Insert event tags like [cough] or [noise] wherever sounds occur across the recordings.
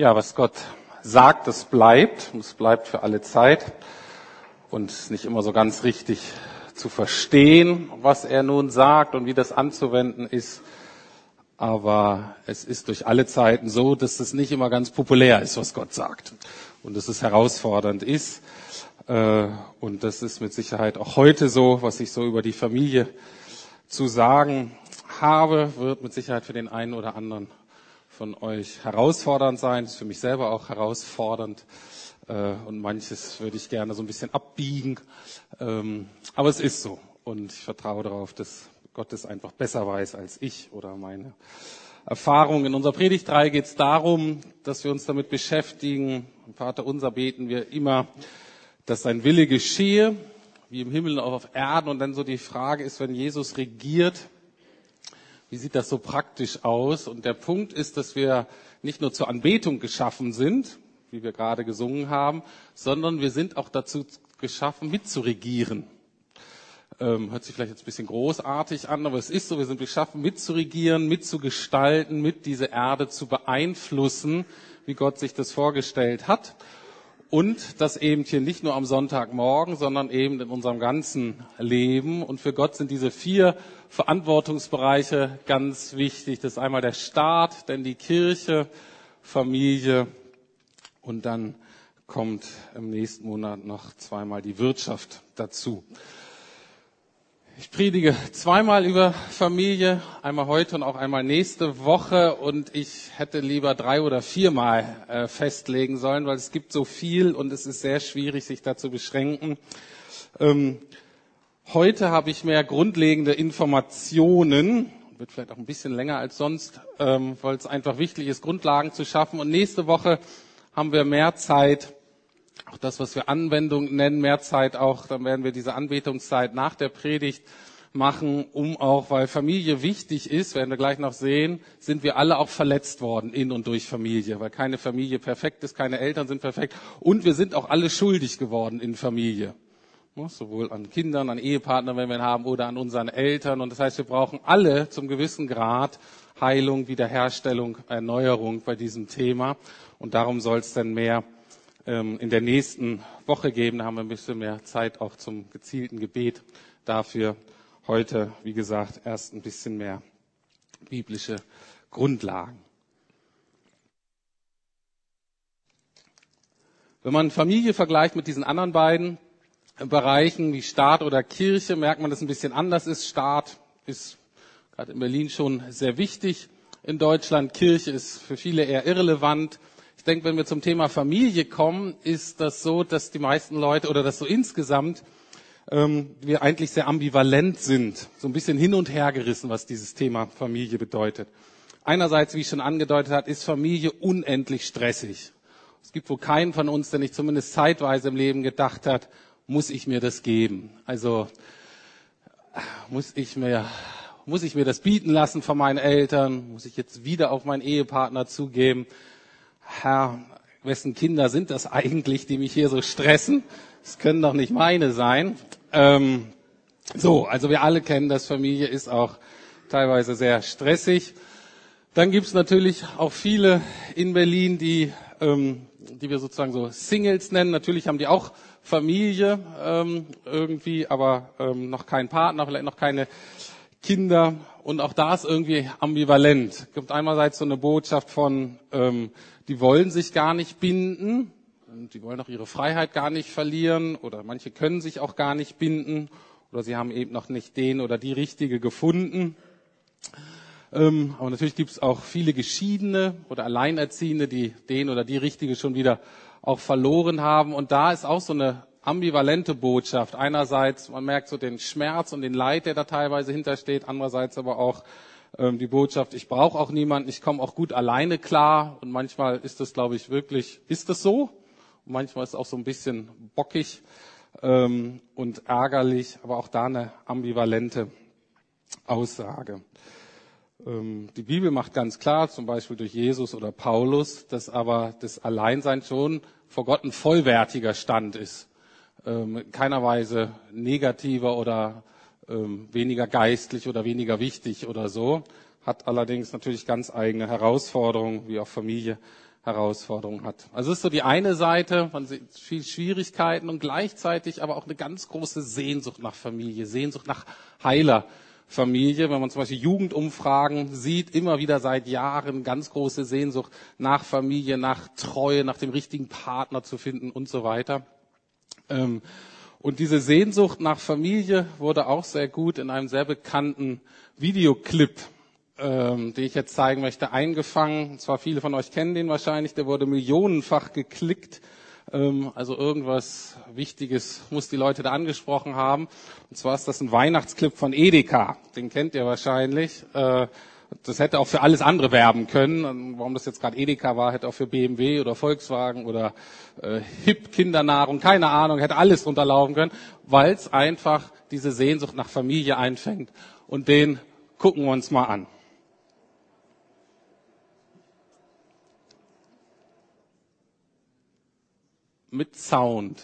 Ja, was Gott sagt, das bleibt. Und es bleibt für alle Zeit. Und es ist nicht immer so ganz richtig zu verstehen, was er nun sagt und wie das anzuwenden ist. Aber es ist durch alle Zeiten so, dass es nicht immer ganz populär ist, was Gott sagt. Und dass es herausfordernd ist. Äh, und das ist mit Sicherheit auch heute so, was ich so über die Familie zu sagen habe, wird mit Sicherheit für den einen oder anderen von euch herausfordernd sein. Das ist für mich selber auch herausfordernd. Äh, und manches würde ich gerne so ein bisschen abbiegen. Ähm, aber es ist so. Und ich vertraue darauf, dass Gott es einfach besser weiß als ich oder meine Erfahrung. In unserer Predigtreihe geht es darum, dass wir uns damit beschäftigen. Vater unser beten wir immer, dass sein Wille geschehe, wie im Himmel und auch auf Erden. Und dann so die Frage ist, wenn Jesus regiert, wie sieht das so praktisch aus? Und der Punkt ist, dass wir nicht nur zur Anbetung geschaffen sind, wie wir gerade gesungen haben, sondern wir sind auch dazu geschaffen, mitzuregieren. Ähm, hört sich vielleicht jetzt ein bisschen großartig an, aber es ist so, wir sind geschaffen, mitzuregieren, mitzugestalten, mit diese Erde zu beeinflussen, wie Gott sich das vorgestellt hat. Und das eben hier nicht nur am Sonntagmorgen, sondern eben in unserem ganzen Leben. Und für Gott sind diese vier Verantwortungsbereiche ganz wichtig. Das ist einmal der Staat, dann die Kirche, Familie und dann kommt im nächsten Monat noch zweimal die Wirtschaft dazu. Ich predige zweimal über Familie, einmal heute und auch einmal nächste Woche. Und ich hätte lieber drei oder viermal äh, festlegen sollen, weil es gibt so viel und es ist sehr schwierig, sich da zu beschränken. Ähm, heute habe ich mehr grundlegende Informationen, wird vielleicht auch ein bisschen länger als sonst, ähm, weil es einfach wichtig ist, Grundlagen zu schaffen. Und nächste Woche haben wir mehr Zeit, auch das, was wir Anwendung nennen, mehr Zeit auch, dann werden wir diese Anbetungszeit nach der Predigt machen, um auch, weil Familie wichtig ist, werden wir gleich noch sehen, sind wir alle auch verletzt worden in und durch Familie, weil keine Familie perfekt ist, keine Eltern sind perfekt und wir sind auch alle schuldig geworden in Familie. Sowohl an Kindern, an Ehepartnern, wenn wir ihn haben, oder an unseren Eltern. Und das heißt, wir brauchen alle zum gewissen Grad Heilung, Wiederherstellung, Erneuerung bei diesem Thema. Und darum soll es dann mehr in der nächsten Woche geben. Da haben wir ein bisschen mehr Zeit auch zum gezielten Gebet dafür. Heute, wie gesagt, erst ein bisschen mehr biblische Grundlagen. Wenn man Familie vergleicht mit diesen anderen beiden Bereichen wie Staat oder Kirche, merkt man, dass es ein bisschen anders ist. Staat ist gerade in Berlin schon sehr wichtig. In Deutschland Kirche ist für viele eher irrelevant. Ich denke, wenn wir zum Thema Familie kommen, ist das so, dass die meisten Leute oder dass so insgesamt ähm, wir eigentlich sehr ambivalent sind, so ein bisschen hin und her gerissen, was dieses Thema Familie bedeutet. Einerseits, wie ich schon angedeutet habe, ist Familie unendlich stressig. Es gibt wohl keinen von uns, der nicht zumindest zeitweise im Leben gedacht hat, muss ich mir das geben? Also muss ich mir muss ich mir das bieten lassen von meinen Eltern? Muss ich jetzt wieder auf meinen Ehepartner zugeben? Herr, wessen Kinder sind das eigentlich, die mich hier so stressen? Das können doch nicht meine sein. Ähm, so, also wir alle kennen das, Familie ist auch teilweise sehr stressig. Dann gibt's natürlich auch viele in Berlin, die, ähm, die wir sozusagen so Singles nennen. Natürlich haben die auch Familie ähm, irgendwie, aber ähm, noch keinen Partner, vielleicht noch keine Kinder. Und auch da ist irgendwie ambivalent. Es gibt einerseits so eine Botschaft von, ähm, die wollen sich gar nicht binden, die wollen auch ihre Freiheit gar nicht verlieren oder manche können sich auch gar nicht binden oder sie haben eben noch nicht den oder die richtige gefunden. Ähm, aber natürlich gibt es auch viele Geschiedene oder Alleinerziehende, die den oder die richtige schon wieder auch verloren haben. Und da ist auch so eine ambivalente Botschaft. Einerseits, man merkt so den Schmerz und den Leid, der da teilweise hintersteht. Andererseits aber auch ähm, die Botschaft, ich brauche auch niemanden, ich komme auch gut alleine klar. Und manchmal ist das, glaube ich, wirklich, ist das so? Und manchmal ist es auch so ein bisschen bockig ähm, und ärgerlich, aber auch da eine ambivalente Aussage. Ähm, die Bibel macht ganz klar, zum Beispiel durch Jesus oder Paulus, dass aber das Alleinsein schon vor Gott ein vollwertiger Stand ist. Ähm, in keiner Weise negativer oder ähm, weniger geistlich oder weniger wichtig oder so. Hat allerdings natürlich ganz eigene Herausforderungen, wie auch Familie Herausforderungen hat. Also es ist so die eine Seite, man sieht viel Schwierigkeiten und gleichzeitig aber auch eine ganz große Sehnsucht nach Familie, Sehnsucht nach heiler Familie. Wenn man zum Beispiel Jugendumfragen sieht, immer wieder seit Jahren ganz große Sehnsucht nach Familie, nach Treue, nach dem richtigen Partner zu finden und so weiter. Ähm, und diese Sehnsucht nach Familie wurde auch sehr gut in einem sehr bekannten Videoclip ähm, den ich jetzt zeigen möchte, eingefangen. Zwar viele von euch kennen den wahrscheinlich, der wurde millionenfach geklickt. Ähm, also irgendwas Wichtiges muss die Leute da angesprochen haben. Und zwar ist das ein Weihnachtsclip von Edeka. Den kennt ihr wahrscheinlich. Äh, das hätte auch für alles andere werben können. Warum das jetzt gerade Edeka war, hätte auch für BMW oder Volkswagen oder äh, Hip Kindernahrung, keine Ahnung, hätte alles drunter laufen können, weil es einfach diese Sehnsucht nach Familie einfängt. Und den gucken wir uns mal an. mit Sound.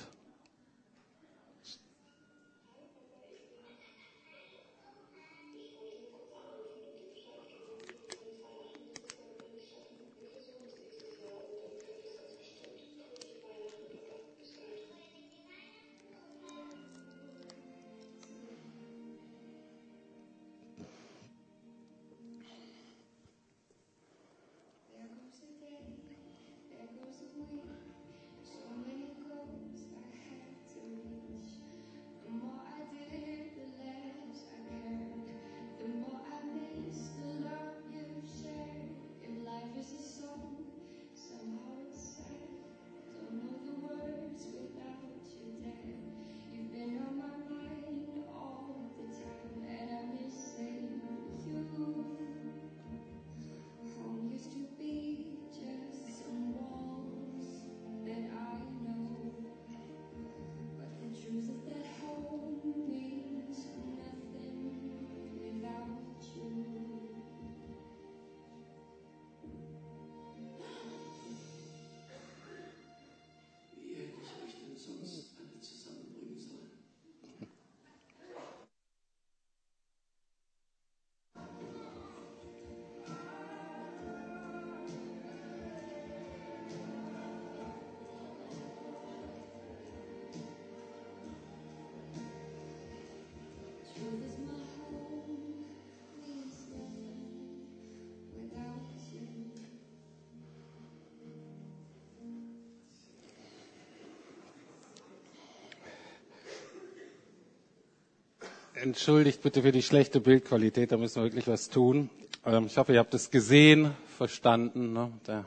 Entschuldigt bitte für die schlechte Bildqualität, da müssen wir wirklich was tun. Ähm, ich hoffe, ihr habt es gesehen, verstanden. Ne? Der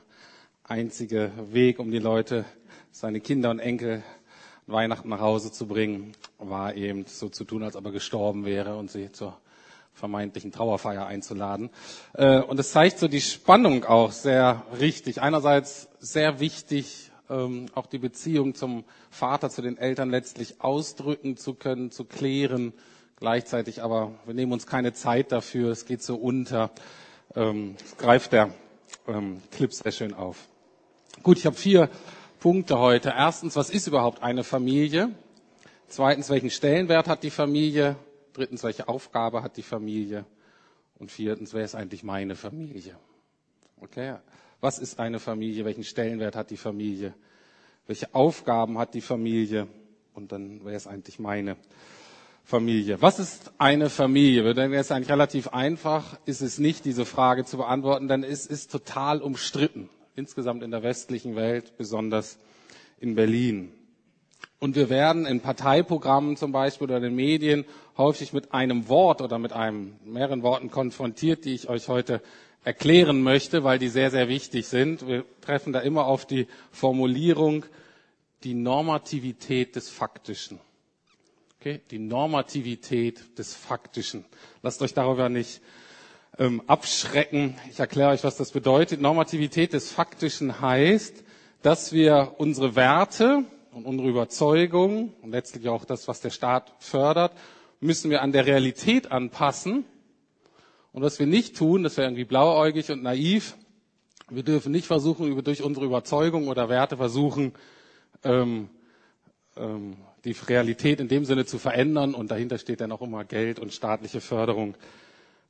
einzige Weg, um die Leute, seine Kinder und Enkel Weihnachten nach Hause zu bringen, war eben so zu tun, als ob er gestorben wäre und sie zur vermeintlichen Trauerfeier einzuladen. Äh, und es zeigt so die Spannung auch sehr richtig. Einerseits sehr wichtig, ähm, auch die Beziehung zum Vater, zu den Eltern letztlich ausdrücken zu können, zu klären Gleichzeitig aber, wir nehmen uns keine Zeit dafür, es geht so unter. Ähm, greift der ähm, Clip sehr schön auf. Gut, ich habe vier Punkte heute. Erstens, was ist überhaupt eine Familie? Zweitens, welchen Stellenwert hat die Familie? Drittens, welche Aufgabe hat die Familie? Und viertens, wer ist eigentlich meine Familie? Okay, was ist eine Familie? Welchen Stellenwert hat die Familie? Welche Aufgaben hat die Familie? Und dann, wer ist eigentlich meine Familie. Was ist eine Familie? Wir denken, es ist eigentlich relativ einfach, ist es nicht, diese Frage zu beantworten, denn es ist total umstritten. Insgesamt in der westlichen Welt, besonders in Berlin. Und wir werden in Parteiprogrammen zum Beispiel oder in den Medien häufig mit einem Wort oder mit einem, mehreren Worten konfrontiert, die ich euch heute erklären möchte, weil die sehr, sehr wichtig sind. Wir treffen da immer auf die Formulierung, die Normativität des Faktischen. Okay? Die Normativität des Faktischen. Lasst euch darüber nicht ähm, abschrecken. Ich erkläre euch, was das bedeutet. Normativität des Faktischen heißt, dass wir unsere Werte und unsere Überzeugungen und letztlich auch das, was der Staat fördert, müssen wir an der Realität anpassen. Und was wir nicht tun, das wäre irgendwie blauäugig und naiv. Wir dürfen nicht versuchen, durch unsere Überzeugung oder Werte versuchen, ähm, ähm, die Realität in dem Sinne zu verändern und dahinter steht dann auch immer Geld und staatliche Förderung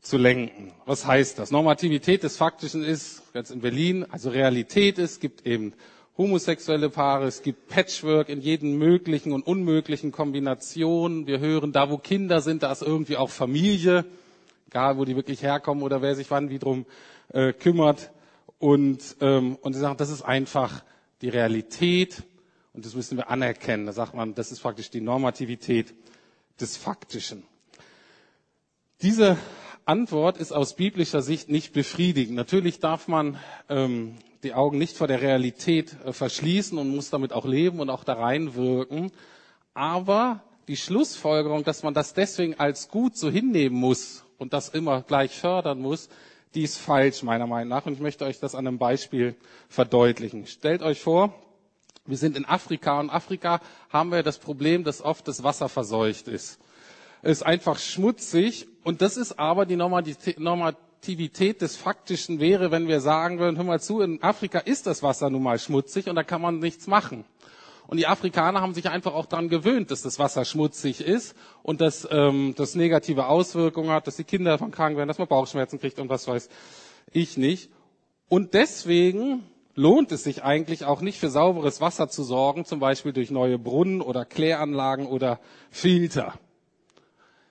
zu lenken. Was heißt das? Normativität des Faktischen ist, jetzt in Berlin, also Realität ist, gibt eben homosexuelle Paare, es gibt Patchwork in jeden möglichen und unmöglichen Kombinationen. Wir hören, da wo Kinder sind, da ist irgendwie auch Familie, egal wo die wirklich herkommen oder wer sich wann wie drum äh, kümmert. Und, ähm, und sie sagen, das ist einfach die Realität und das müssen wir anerkennen. Da sagt man, das ist praktisch die Normativität des Faktischen. Diese Antwort ist aus biblischer Sicht nicht befriedigend. Natürlich darf man ähm, die Augen nicht vor der Realität äh, verschließen und muss damit auch leben und auch da reinwirken. Aber die Schlussfolgerung, dass man das deswegen als gut so hinnehmen muss und das immer gleich fördern muss, die ist falsch meiner Meinung nach. Und ich möchte euch das an einem Beispiel verdeutlichen. Stellt euch vor, wir sind in Afrika und in Afrika haben wir das Problem, dass oft das Wasser verseucht ist. Es ist einfach schmutzig und das ist aber die Normativität des Faktischen wäre, wenn wir sagen würden, hör mal zu, in Afrika ist das Wasser nun mal schmutzig und da kann man nichts machen. Und die Afrikaner haben sich einfach auch daran gewöhnt, dass das Wasser schmutzig ist und dass ähm, das negative Auswirkungen hat, dass die Kinder davon krank werden, dass man Bauchschmerzen kriegt und was weiß ich nicht. Und deswegen lohnt es sich eigentlich auch nicht für sauberes Wasser zu sorgen, zum Beispiel durch neue Brunnen oder Kläranlagen oder Filter.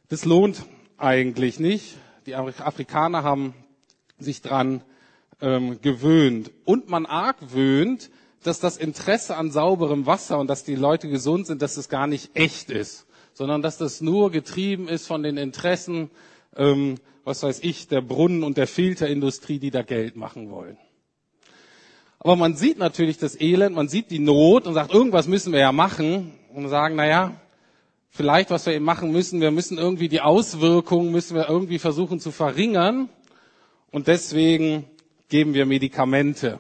Das lohnt eigentlich nicht. Die Afrikaner haben sich dran ähm, gewöhnt. Und man argwöhnt, dass das Interesse an sauberem Wasser und dass die Leute gesund sind, dass es gar nicht echt ist, sondern dass das nur getrieben ist von den Interessen, ähm, was weiß ich, der Brunnen- und der Filterindustrie, die da Geld machen wollen. Aber man sieht natürlich das Elend, man sieht die Not und sagt, irgendwas müssen wir ja machen und sagen, na ja, vielleicht, was wir eben machen müssen, wir müssen irgendwie die Auswirkungen, müssen wir irgendwie versuchen zu verringern. Und deswegen geben wir Medikamente.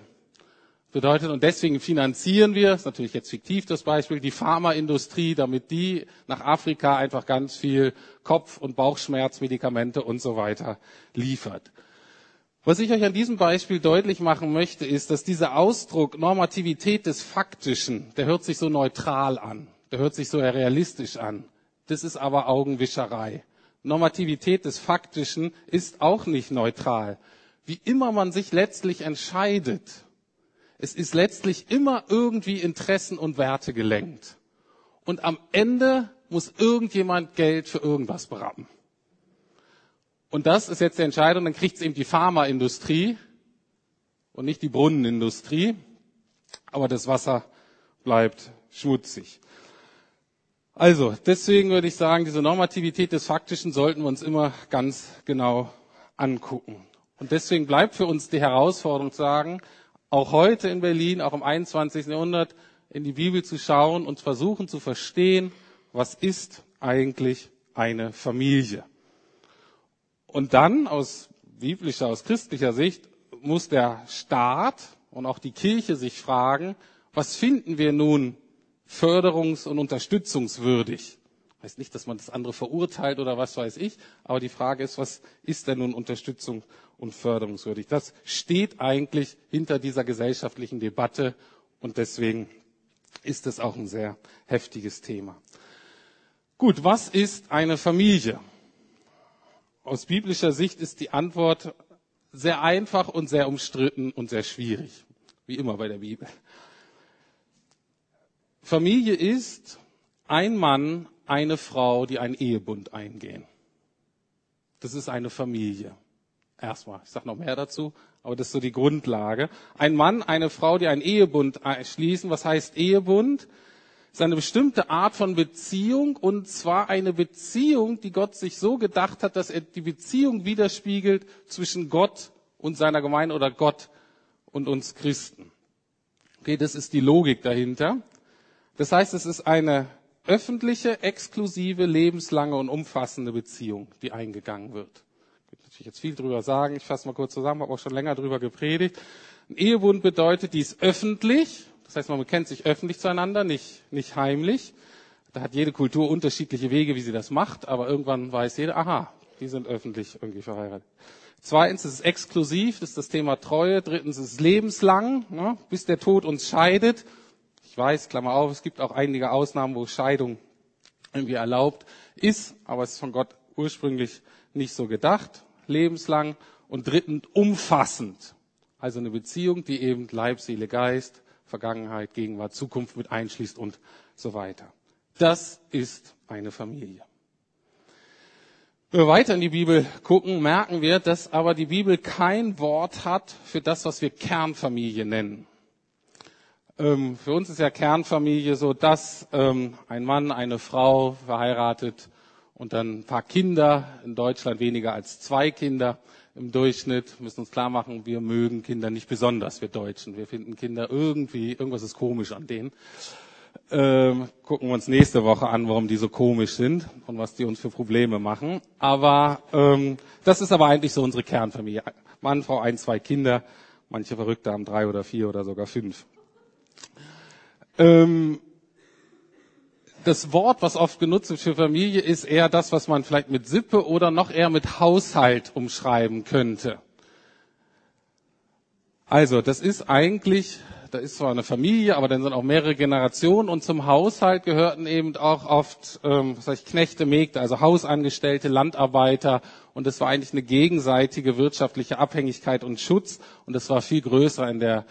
Bedeutet, und deswegen finanzieren wir, ist natürlich jetzt fiktiv das Beispiel, die Pharmaindustrie, damit die nach Afrika einfach ganz viel Kopf- und Bauchschmerzmedikamente und so weiter liefert. Was ich euch an diesem Beispiel deutlich machen möchte, ist, dass dieser Ausdruck Normativität des Faktischen, der hört sich so neutral an. Der hört sich so realistisch an. Das ist aber Augenwischerei. Normativität des Faktischen ist auch nicht neutral. Wie immer man sich letztlich entscheidet, es ist letztlich immer irgendwie Interessen und Werte gelenkt. Und am Ende muss irgendjemand Geld für irgendwas berappen. Und das ist jetzt die Entscheidung, dann kriegt es eben die Pharmaindustrie und nicht die Brunnenindustrie. Aber das Wasser bleibt schmutzig. Also, deswegen würde ich sagen, diese Normativität des Faktischen sollten wir uns immer ganz genau angucken. Und deswegen bleibt für uns die Herausforderung zu sagen, auch heute in Berlin, auch im 21. Jahrhundert, in die Bibel zu schauen und versuchen zu verstehen, was ist eigentlich eine Familie. Und dann aus biblischer, aus christlicher Sicht muss der Staat und auch die Kirche sich fragen, was finden wir nun förderungs- und unterstützungswürdig. Heißt nicht, dass man das andere verurteilt oder was weiß ich, aber die Frage ist, was ist denn nun Unterstützung und förderungswürdig? Das steht eigentlich hinter dieser gesellschaftlichen Debatte und deswegen ist es auch ein sehr heftiges Thema. Gut, was ist eine Familie? Aus biblischer Sicht ist die Antwort sehr einfach und sehr umstritten und sehr schwierig, wie immer bei der Bibel. Familie ist ein Mann, eine Frau, die einen Ehebund eingehen. Das ist eine Familie. Erstmal, ich sage noch mehr dazu, aber das ist so die Grundlage. Ein Mann, eine Frau, die einen Ehebund schließen. Was heißt Ehebund? Ist eine bestimmte Art von Beziehung und zwar eine Beziehung, die Gott sich so gedacht hat, dass er die Beziehung widerspiegelt zwischen Gott und seiner Gemeinde oder Gott und uns Christen. Okay, das ist die Logik dahinter. Das heißt, es ist eine öffentliche, exklusive, lebenslange und umfassende Beziehung, die eingegangen wird. Ich will natürlich jetzt viel drüber sagen. Ich fasse mal kurz zusammen, habe auch schon länger drüber gepredigt. Ein Ehebund bedeutet, die ist öffentlich. Das heißt, man bekennt sich öffentlich zueinander, nicht, nicht heimlich. Da hat jede Kultur unterschiedliche Wege, wie sie das macht, aber irgendwann weiß jeder, aha, die sind öffentlich irgendwie verheiratet. Zweitens ist es exklusiv, das ist das Thema Treue. Drittens ist es lebenslang, ne, bis der Tod uns scheidet weiß, Klammer auf, es gibt auch einige Ausnahmen, wo Scheidung irgendwie erlaubt ist, aber es ist von Gott ursprünglich nicht so gedacht. lebenslang und drittens umfassend. Also eine Beziehung, die eben Leib, Seele, Geist, Vergangenheit, Gegenwart, Zukunft mit einschließt und so weiter. Das ist eine Familie. Wenn wir weiter in die Bibel gucken, merken wir, dass aber die Bibel kein Wort hat für das, was wir Kernfamilie nennen. Ähm, für uns ist ja Kernfamilie so, dass ähm, ein Mann, eine Frau verheiratet und dann ein paar Kinder, in Deutschland weniger als zwei Kinder im Durchschnitt. Müssen uns klar machen, wir mögen Kinder nicht besonders, wir Deutschen. Wir finden Kinder irgendwie, irgendwas ist komisch an denen. Ähm, gucken wir uns nächste Woche an, warum die so komisch sind und was die uns für Probleme machen. Aber ähm, das ist aber eigentlich so unsere Kernfamilie. Mann, Frau, ein, zwei Kinder. Manche Verrückte haben drei oder vier oder sogar fünf. Ähm, das Wort, was oft genutzt wird für Familie, ist eher das, was man vielleicht mit Sippe oder noch eher mit Haushalt umschreiben könnte. Also, das ist eigentlich, da ist zwar eine Familie, aber dann sind auch mehrere Generationen und zum Haushalt gehörten eben auch oft, ähm, was heißt Knechte, Mägde, also Hausangestellte, Landarbeiter und es war eigentlich eine gegenseitige wirtschaftliche Abhängigkeit und Schutz und es war viel größer in der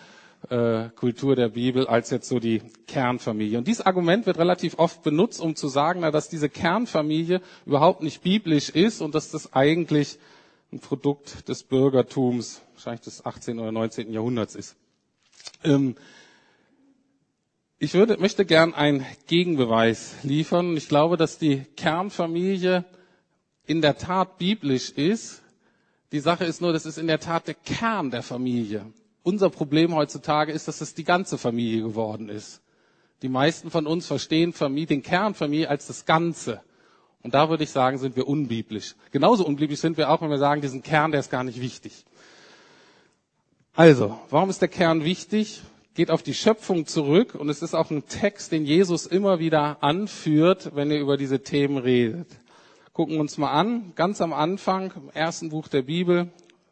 äh, Kultur der Bibel als jetzt so die Kernfamilie. Und dieses Argument wird relativ oft benutzt, um zu sagen, na, dass diese Kernfamilie überhaupt nicht biblisch ist und dass das eigentlich ein Produkt des Bürgertums, wahrscheinlich des 18. oder 19. Jahrhunderts ist. Ähm, ich würde, möchte gern einen Gegenbeweis liefern. Ich glaube, dass die Kernfamilie in der Tat biblisch ist. Die Sache ist nur, das ist in der Tat der Kern der Familie. Unser Problem heutzutage ist, dass es die ganze Familie geworden ist. Die meisten von uns verstehen Familie, den Kern Familie als das Ganze. Und da würde ich sagen, sind wir unbiblisch. Genauso unbiblisch sind wir auch, wenn wir sagen, diesen Kern, der ist gar nicht wichtig. Also, warum ist der Kern wichtig? Geht auf die Schöpfung zurück und es ist auch ein Text, den Jesus immer wieder anführt, wenn er über diese Themen redet. Gucken wir uns mal an, ganz am Anfang, im ersten Buch der Bibel,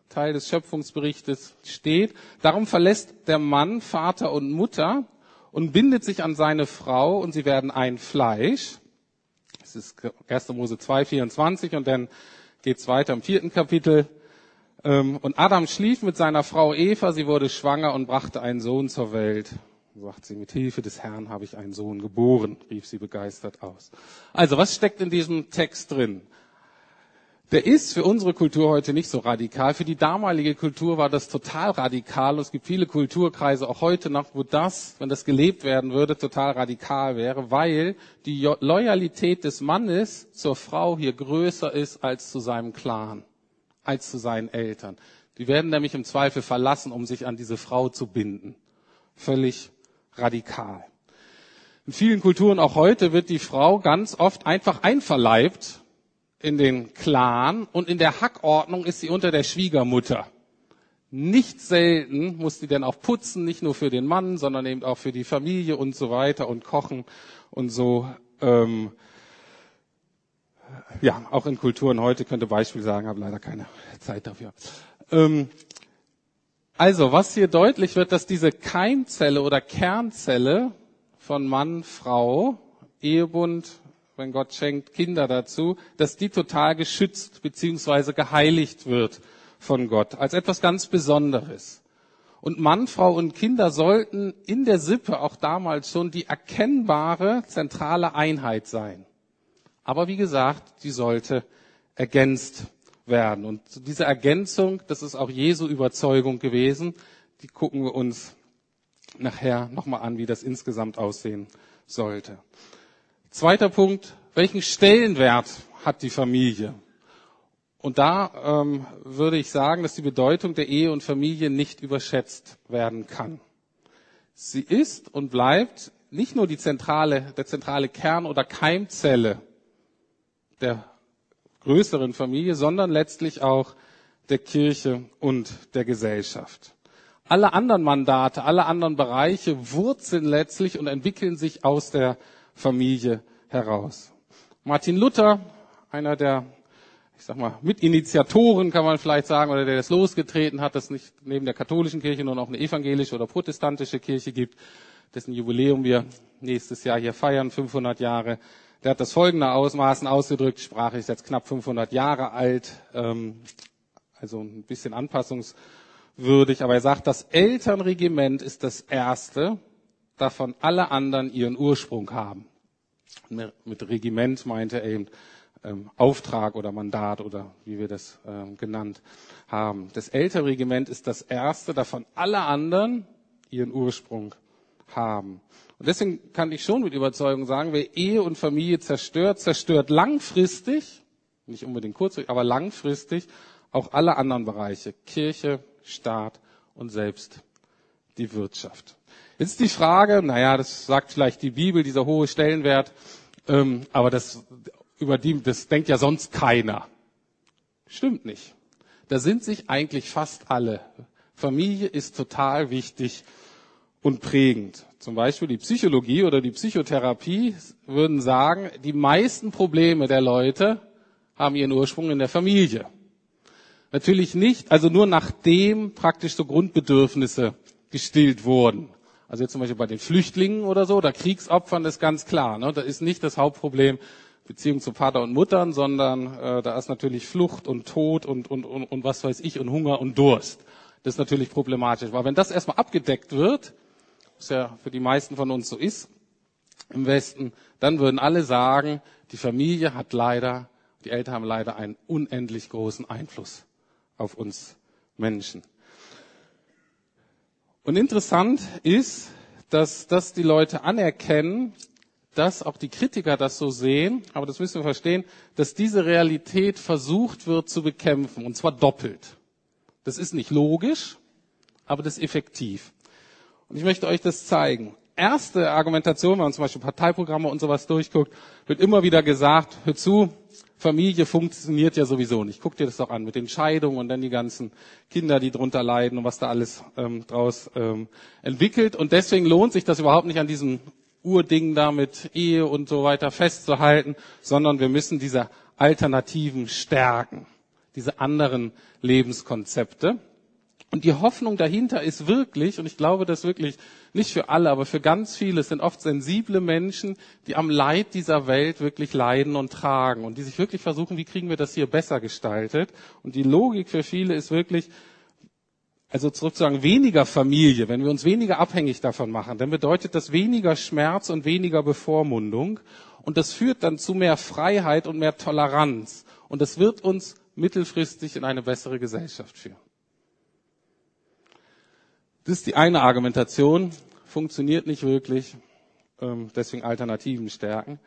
Teil des Schöpfungsberichtes steht. Darum verlässt der Mann Vater und Mutter und bindet sich an seine Frau und sie werden ein Fleisch. Das ist 1. Mose 2, 24 und dann geht's weiter im vierten Kapitel. Ähm, und Adam schlief mit seiner Frau Eva, sie wurde schwanger und brachte einen Sohn zur Welt. Sagt sie, mit Hilfe des Herrn habe ich einen Sohn geboren, rief sie begeistert aus. Also, was steckt in diesem Text drin? Der ist für unsere Kultur heute nicht so radikal. Für die damalige Kultur war das total radikal. Und es gibt viele Kulturkreise auch heute noch, wo das, wenn das gelebt werden würde, total radikal wäre, weil die Loyalität des Mannes zur Frau hier größer ist als zu seinem Clan, als zu seinen Eltern. Die werden nämlich im Zweifel verlassen, um sich an diese Frau zu binden. Völlig radikal. In vielen Kulturen auch heute wird die Frau ganz oft einfach einverleibt in den Clan und in der Hackordnung ist sie unter der Schwiegermutter. Nicht selten muss sie dann auch putzen, nicht nur für den Mann, sondern eben auch für die Familie und so weiter und kochen und so. Ähm, ja, auch in Kulturen heute könnte Beispiel sagen, habe leider keine Zeit dafür. Ähm, also, was hier deutlich wird, dass diese Keimzelle oder Kernzelle von Mann, Frau, Ehebund, wenn Gott schenkt Kinder dazu, dass die total geschützt beziehungsweise geheiligt wird von Gott als etwas ganz Besonderes. Und Mann, Frau und Kinder sollten in der Sippe auch damals schon die erkennbare zentrale Einheit sein. Aber wie gesagt, die sollte ergänzt werden. Und diese Ergänzung, das ist auch Jesu Überzeugung gewesen, die gucken wir uns nachher nochmal an, wie das insgesamt aussehen sollte. Zweiter Punkt, welchen Stellenwert hat die Familie? Und da ähm, würde ich sagen, dass die Bedeutung der Ehe und Familie nicht überschätzt werden kann. Sie ist und bleibt nicht nur die zentrale, der zentrale Kern oder Keimzelle der größeren Familie, sondern letztlich auch der Kirche und der Gesellschaft. Alle anderen Mandate, alle anderen Bereiche wurzeln letztlich und entwickeln sich aus der Familie heraus. Martin Luther, einer der, ich sag mal, Mitinitiatoren kann man vielleicht sagen, oder der das losgetreten hat, dass nicht neben der katholischen Kirche nur noch eine evangelische oder protestantische Kirche gibt, dessen Jubiläum wir nächstes Jahr hier feiern, 500 Jahre. Der hat das folgende Ausmaßen ausgedrückt, Sprache ist jetzt knapp 500 Jahre alt, ähm, also ein bisschen anpassungswürdig, aber er sagt, das Elternregiment ist das erste, davon alle anderen ihren Ursprung haben. Mit Regiment meinte er eben ähm, Auftrag oder Mandat oder wie wir das ähm, genannt haben. Das Elternregiment ist das erste, davon alle anderen ihren Ursprung haben. Und deswegen kann ich schon mit Überzeugung sagen, wer Ehe und Familie zerstört, zerstört langfristig, nicht unbedingt kurzfristig, aber langfristig auch alle anderen Bereiche, Kirche, Staat und selbst die Wirtschaft. Jetzt ist die Frage, naja, das sagt vielleicht die Bibel, dieser hohe Stellenwert, ähm, aber das, über die, das denkt ja sonst keiner. Stimmt nicht. Da sind sich eigentlich fast alle. Familie ist total wichtig und prägend. Zum Beispiel die Psychologie oder die Psychotherapie würden sagen, die meisten Probleme der Leute haben ihren Ursprung in der Familie. Natürlich nicht, also nur nachdem praktisch so Grundbedürfnisse gestillt wurden. Also jetzt zum Beispiel bei den Flüchtlingen oder so, oder Kriegsopfern ist ganz klar. Ne? Da ist nicht das Hauptproblem Beziehung zu Vater und Muttern, sondern äh, da ist natürlich Flucht und Tod und, und, und, und was weiß ich und Hunger und Durst. Das ist natürlich problematisch. Weil wenn das erstmal abgedeckt wird, was ja für die meisten von uns so ist im Westen, dann würden alle sagen, die Familie hat leider, die Eltern haben leider einen unendlich großen Einfluss auf uns Menschen. Und interessant ist, dass das die Leute anerkennen, dass auch die Kritiker das so sehen, aber das müssen wir verstehen, dass diese Realität versucht wird zu bekämpfen, und zwar doppelt. Das ist nicht logisch, aber das ist effektiv. Und ich möchte euch das zeigen. Erste Argumentation, wenn man zum Beispiel Parteiprogramme und sowas durchguckt, wird immer wieder gesagt, hör zu, Familie funktioniert ja sowieso nicht. Guck dir das doch an mit den Scheidungen und dann die ganzen Kinder, die drunter leiden und was da alles ähm, draus ähm, entwickelt. Und deswegen lohnt sich das überhaupt nicht an diesem Urding da mit Ehe und so weiter festzuhalten, sondern wir müssen diese Alternativen stärken, diese anderen Lebenskonzepte. Und die Hoffnung dahinter ist wirklich, und ich glaube das wirklich nicht für alle, aber für ganz viele, es sind oft sensible Menschen, die am Leid dieser Welt wirklich leiden und tragen und die sich wirklich versuchen, wie kriegen wir das hier besser gestaltet. Und die Logik für viele ist wirklich, also sozusagen weniger Familie, wenn wir uns weniger abhängig davon machen, dann bedeutet das weniger Schmerz und weniger Bevormundung. Und das führt dann zu mehr Freiheit und mehr Toleranz. Und das wird uns mittelfristig in eine bessere Gesellschaft führen. Das ist die eine Argumentation, funktioniert nicht wirklich, ähm, deswegen Alternativen stärken.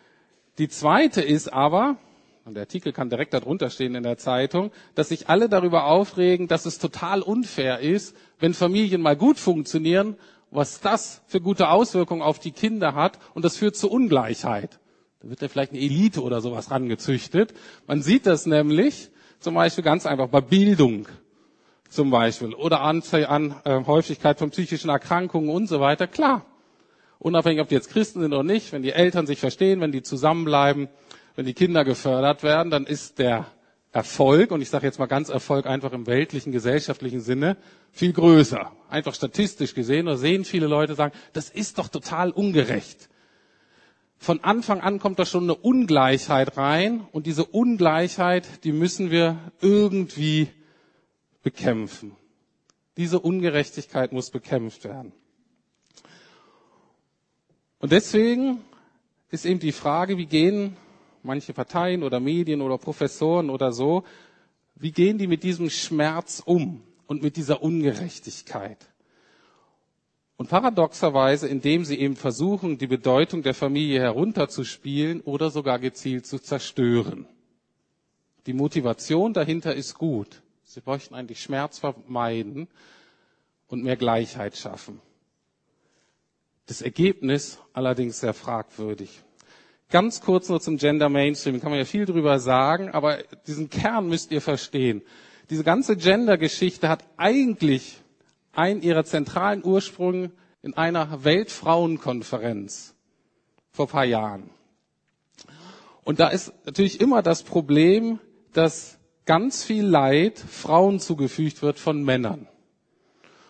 Die zweite ist aber, und der Artikel kann direkt darunter stehen in der Zeitung, dass sich alle darüber aufregen, dass es total unfair ist, wenn Familien mal gut funktionieren, was das für gute Auswirkungen auf die Kinder hat und das führt zu Ungleichheit. Da wird ja vielleicht eine Elite oder sowas rangezüchtet. Man sieht das nämlich zum Beispiel ganz einfach bei Bildung zum Beispiel oder Anzahl an äh, Häufigkeit von psychischen Erkrankungen und so weiter. Klar, unabhängig, ob die jetzt Christen sind oder nicht, wenn die Eltern sich verstehen, wenn die zusammenbleiben, wenn die Kinder gefördert werden, dann ist der Erfolg, und ich sage jetzt mal ganz Erfolg einfach im weltlichen, gesellschaftlichen Sinne, viel größer. Einfach statistisch gesehen, da sehen viele Leute sagen, das ist doch total ungerecht. Von Anfang an kommt da schon eine Ungleichheit rein und diese Ungleichheit, die müssen wir irgendwie bekämpfen. Diese Ungerechtigkeit muss bekämpft werden. Und deswegen ist eben die Frage, wie gehen manche Parteien oder Medien oder Professoren oder so, wie gehen die mit diesem Schmerz um und mit dieser Ungerechtigkeit? Und paradoxerweise, indem sie eben versuchen, die Bedeutung der Familie herunterzuspielen oder sogar gezielt zu zerstören. Die Motivation dahinter ist gut. Sie möchten eigentlich Schmerz vermeiden und mehr Gleichheit schaffen. Das Ergebnis allerdings sehr fragwürdig. Ganz kurz nur zum Gender Mainstream. Kann man ja viel drüber sagen, aber diesen Kern müsst ihr verstehen. Diese ganze Gender-Geschichte hat eigentlich einen ihrer zentralen Ursprünge in einer Weltfrauenkonferenz vor ein paar Jahren. Und da ist natürlich immer das Problem, dass ganz viel Leid Frauen zugefügt wird von Männern.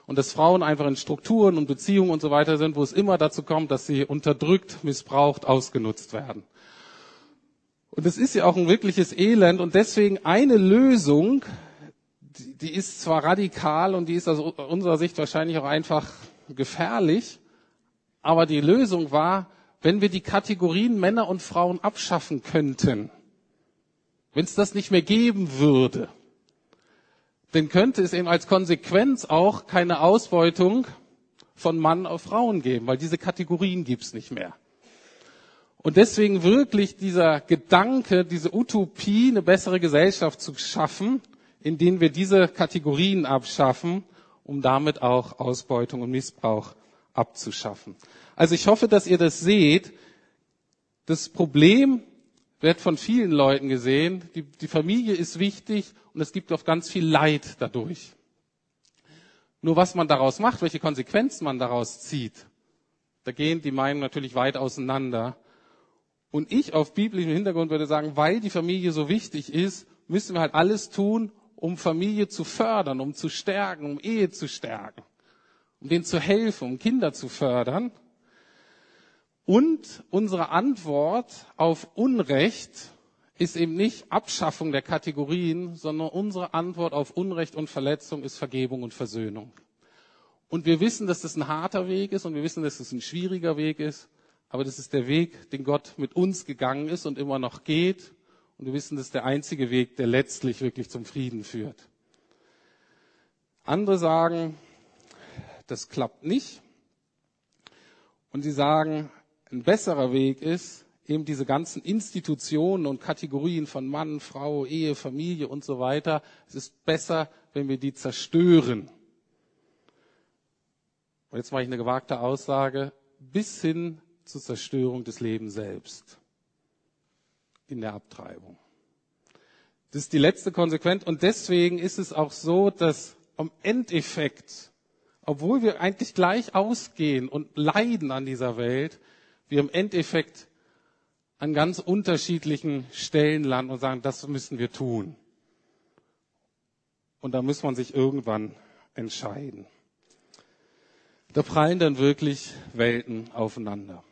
Und dass Frauen einfach in Strukturen und Beziehungen und so weiter sind, wo es immer dazu kommt, dass sie unterdrückt, missbraucht, ausgenutzt werden. Und es ist ja auch ein wirkliches Elend und deswegen eine Lösung, die, ist zwar radikal und die ist aus unserer Sicht wahrscheinlich auch einfach gefährlich, aber die Lösung war, wenn wir die Kategorien Männer und Frauen abschaffen könnten, wenn es das nicht mehr geben würde, dann könnte es eben als Konsequenz auch keine Ausbeutung von Mann auf Frauen geben, weil diese Kategorien gibt's nicht mehr. Und deswegen wirklich dieser Gedanke, diese Utopie, eine bessere Gesellschaft zu schaffen, in denen wir diese Kategorien abschaffen, um damit auch Ausbeutung und Missbrauch abzuschaffen. Also ich hoffe, dass ihr das seht. Das Problem wird von vielen Leuten gesehen. Die, die Familie ist wichtig und es gibt oft ganz viel Leid dadurch. Nur was man daraus macht, welche Konsequenzen man daraus zieht, da gehen die Meinungen natürlich weit auseinander. Und ich auf biblischem Hintergrund würde sagen, weil die Familie so wichtig ist, müssen wir halt alles tun, um Familie zu fördern, um zu stärken, um Ehe zu stärken, um denen zu helfen, um Kinder zu fördern. Und unsere Antwort auf Unrecht ist eben nicht Abschaffung der Kategorien, sondern unsere Antwort auf Unrecht und Verletzung ist Vergebung und Versöhnung. Und wir wissen, dass das ein harter Weg ist und wir wissen, dass das ein schwieriger Weg ist, aber das ist der Weg, den Gott mit uns gegangen ist und immer noch geht. Und wir wissen, das ist der einzige Weg, der letztlich wirklich zum Frieden führt. Andere sagen, das klappt nicht. Und sie sagen, ein besserer Weg ist, eben diese ganzen Institutionen und Kategorien von Mann, Frau, Ehe, Familie und so weiter. Es ist besser, wenn wir die zerstören. Und jetzt mache ich eine gewagte Aussage, bis hin zur Zerstörung des Lebens selbst in der Abtreibung. Das ist die letzte Konsequenz und deswegen ist es auch so, dass am Endeffekt, obwohl wir eigentlich gleich ausgehen und leiden an dieser Welt, wir im Endeffekt an ganz unterschiedlichen Stellen landen und sagen, das müssen wir tun. Und da muss man sich irgendwann entscheiden. Da prallen dann wirklich Welten aufeinander.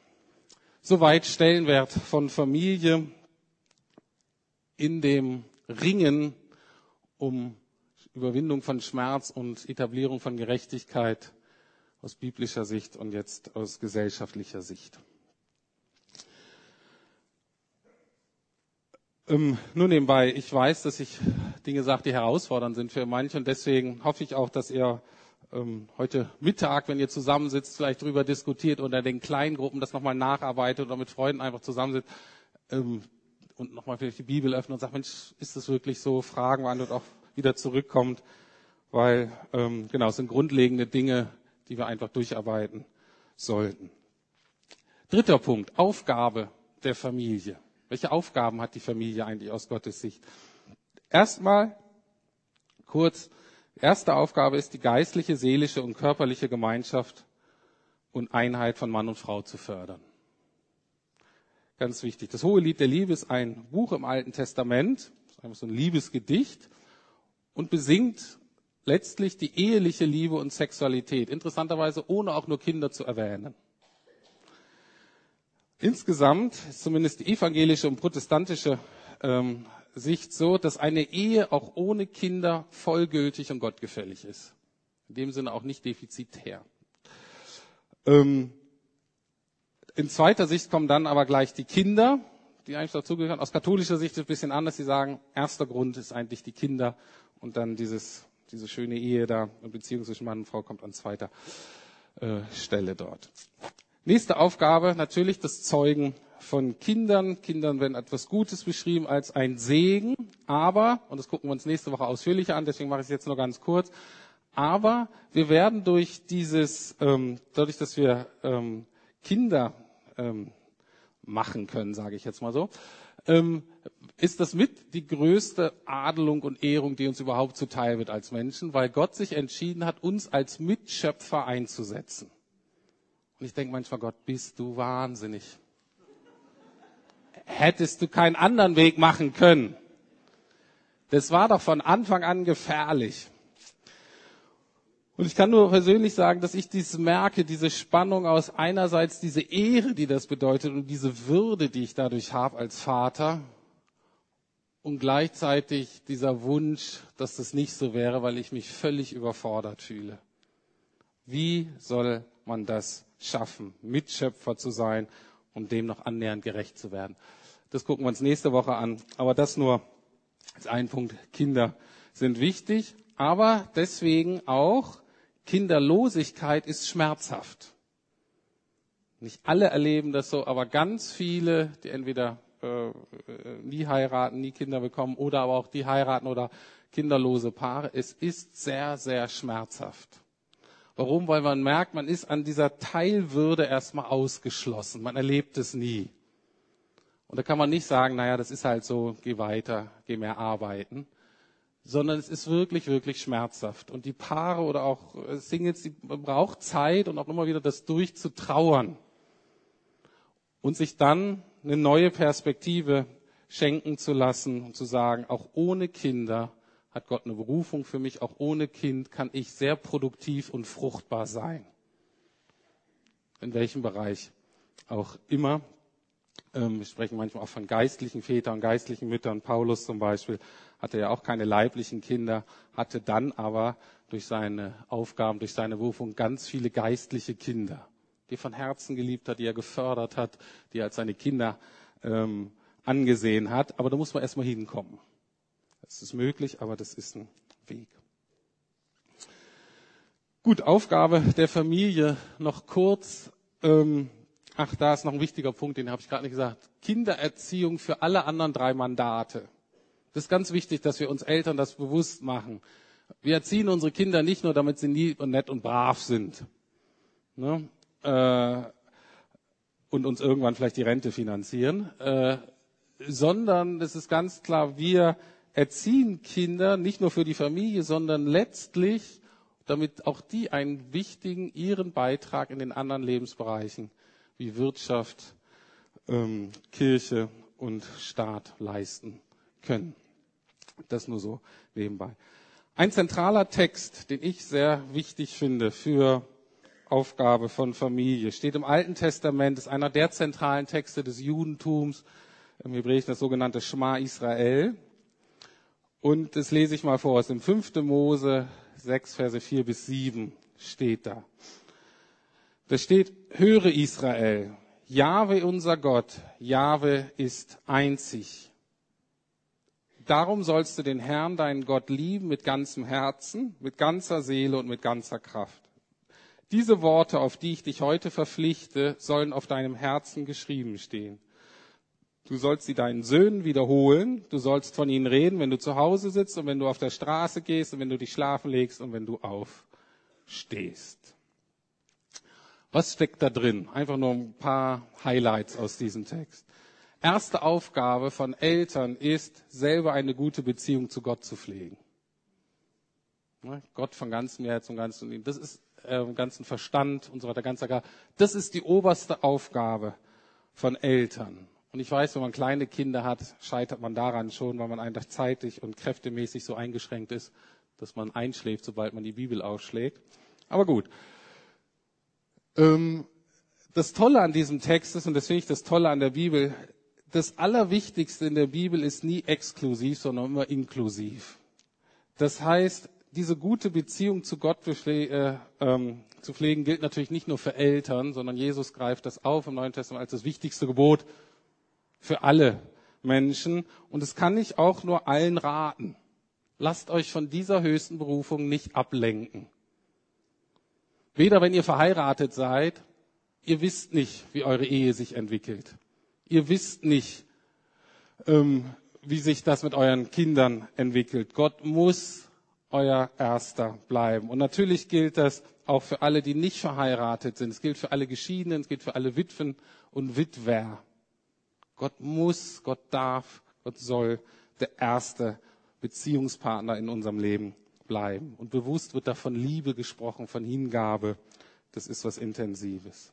Soweit Stellenwert von Familie in dem Ringen um Überwindung von Schmerz und Etablierung von Gerechtigkeit aus biblischer Sicht und jetzt aus gesellschaftlicher Sicht. Ähm, nur nebenbei, ich weiß, dass ich Dinge sage, die herausfordernd sind für manche und deswegen hoffe ich auch, dass ihr ähm, heute Mittag, wenn ihr zusammensitzt, vielleicht darüber diskutiert oder den kleinen Gruppen das nochmal nacharbeitet oder mit Freunden einfach zusammensitzt ähm, und nochmal vielleicht die Bibel öffnet und sagt, Mensch, ist das wirklich so? Fragen beantwortet auch wieder zurückkommt, weil ähm, genau, es sind grundlegende Dinge, die wir einfach durcharbeiten sollten. Dritter Punkt, Aufgabe der Familie. Welche Aufgaben hat die Familie eigentlich aus Gottes Sicht? Erstmal kurz, erste Aufgabe ist die geistliche, seelische und körperliche Gemeinschaft und Einheit von Mann und Frau zu fördern. Ganz wichtig. Das Hohe Lied der Liebe ist ein Buch im Alten Testament, so ein Liebesgedicht und besingt letztlich die eheliche Liebe und Sexualität. Interessanterweise ohne auch nur Kinder zu erwähnen. Insgesamt ist zumindest die evangelische und protestantische ähm, Sicht so, dass eine Ehe auch ohne Kinder vollgültig und gottgefällig ist. In dem Sinne auch nicht defizitär. Ähm, in zweiter Sicht kommen dann aber gleich die Kinder, die eigentlich dazugehören. Aus katholischer Sicht ist es ein bisschen anders. Sie sagen, erster Grund ist eigentlich die Kinder und dann dieses, diese schöne Ehe da, eine Beziehung zwischen Mann und Frau kommt an zweiter äh, Stelle dort. Nächste Aufgabe natürlich das Zeugen von Kindern. Kindern werden etwas Gutes beschrieben als ein Segen, aber, und das gucken wir uns nächste Woche ausführlicher an, deswegen mache ich es jetzt nur ganz kurz, aber wir werden durch dieses, ähm, dadurch, dass wir ähm, Kinder ähm, machen können, sage ich jetzt mal so, ähm, ist das mit die größte Adelung und Ehrung, die uns überhaupt zuteil wird als Menschen, weil Gott sich entschieden hat, uns als Mitschöpfer einzusetzen. Und ich denke manchmal, Gott, bist du wahnsinnig. Hättest du keinen anderen Weg machen können? Das war doch von Anfang an gefährlich. Und ich kann nur persönlich sagen, dass ich dies merke, diese Spannung aus einerseits diese Ehre, die das bedeutet und diese Würde, die ich dadurch habe als Vater und gleichzeitig dieser Wunsch, dass das nicht so wäre, weil ich mich völlig überfordert fühle. Wie soll man das schaffen, Mitschöpfer zu sein und dem noch annähernd gerecht zu werden? Das gucken wir uns nächste Woche an. Aber das nur als ein Punkt. Kinder sind wichtig, aber deswegen auch Kinderlosigkeit ist schmerzhaft. Nicht alle erleben das so, aber ganz viele, die entweder äh, nie heiraten, nie Kinder bekommen oder aber auch die heiraten oder kinderlose Paare, es ist sehr, sehr schmerzhaft. Warum? Weil man merkt, man ist an dieser Teilwürde erstmal ausgeschlossen. Man erlebt es nie. Und da kann man nicht sagen, naja, das ist halt so, geh weiter, geh mehr arbeiten. Sondern es ist wirklich, wirklich schmerzhaft. Und die Paare oder auch Singles, die braucht Zeit und auch immer wieder das durchzutrauern und sich dann eine neue Perspektive schenken zu lassen und zu sagen, auch ohne Kinder hat Gott eine Berufung für mich, auch ohne Kind kann ich sehr produktiv und fruchtbar sein. In welchem Bereich auch immer. Ähm, wir sprechen manchmal auch von geistlichen Vätern, geistlichen Müttern. Paulus zum Beispiel hatte ja auch keine leiblichen Kinder, hatte dann aber durch seine Aufgaben, durch seine Berufung ganz viele geistliche Kinder die er von Herzen geliebt hat, die er gefördert hat, die er als seine Kinder ähm, angesehen hat. Aber da muss man erstmal hinkommen. Das ist möglich, aber das ist ein Weg. Gut, Aufgabe der Familie noch kurz. Ähm, ach, da ist noch ein wichtiger Punkt, den habe ich gerade nicht gesagt. Kindererziehung für alle anderen drei Mandate. Das ist ganz wichtig, dass wir uns Eltern das bewusst machen. Wir erziehen unsere Kinder nicht nur, damit sie nie und nett und brav sind. Ne? äh, und uns irgendwann vielleicht die Rente finanzieren, äh, sondern es ist ganz klar, wir erziehen Kinder nicht nur für die Familie, sondern letztlich, damit auch die einen wichtigen, ihren Beitrag in den anderen Lebensbereichen wie Wirtschaft, ähm, Kirche und Staat leisten können. Das nur so nebenbei. Ein zentraler Text, den ich sehr wichtig finde für Aufgabe von Familie. Steht im Alten Testament, ist einer der zentralen Texte des Judentums, im Hebräischen das sogenannte Schma Israel. Und das lese ich mal vor, aus dem 5. Mose 6, Verse 4 bis 7 steht da. Da steht, höre Israel, Jahwe unser Gott, Jahwe ist einzig. Darum sollst du den Herrn, deinen Gott, lieben mit ganzem Herzen, mit ganzer Seele und mit ganzer Kraft. Diese Worte, auf die ich dich heute verpflichte, sollen auf deinem Herzen geschrieben stehen. Du sollst sie deinen Söhnen wiederholen. Du sollst von ihnen reden, wenn du zu Hause sitzt und wenn du auf der Straße gehst und wenn du dich schlafen legst und wenn du aufstehst. Was steckt da drin? Einfach nur ein paar Highlights aus diesem Text. Erste Aufgabe von Eltern ist, selber eine gute Beziehung zu Gott zu pflegen. Gott von ganzem Herzen und ganzem Das ist äh, ganzen Verstand und so weiter, ganz egal. Das ist die oberste Aufgabe von Eltern. Und ich weiß, wenn man kleine Kinder hat, scheitert man daran schon, weil man einfach zeitlich und kräftemäßig so eingeschränkt ist, dass man einschläft, sobald man die Bibel aufschlägt. Aber gut. Ähm, das Tolle an diesem Text ist, und das finde ich das Tolle an der Bibel, das Allerwichtigste in der Bibel ist nie exklusiv, sondern immer inklusiv. Das heißt, diese gute Beziehung zu Gott äh, ähm, zu pflegen, gilt natürlich nicht nur für Eltern, sondern Jesus greift das auf im Neuen Testament als das wichtigste Gebot für alle Menschen. Und es kann ich auch nur allen raten. Lasst euch von dieser höchsten Berufung nicht ablenken. Weder wenn ihr verheiratet seid, ihr wisst nicht, wie eure Ehe sich entwickelt. Ihr wisst nicht, ähm, wie sich das mit euren Kindern entwickelt. Gott muss euer Erster bleiben. Und natürlich gilt das auch für alle, die nicht verheiratet sind. Es gilt für alle Geschiedenen, es gilt für alle Witwen und Witwer. Gott muss, Gott darf, Gott soll der erste Beziehungspartner in unserem Leben bleiben. Und bewusst wird da von Liebe gesprochen, von Hingabe. Das ist was Intensives.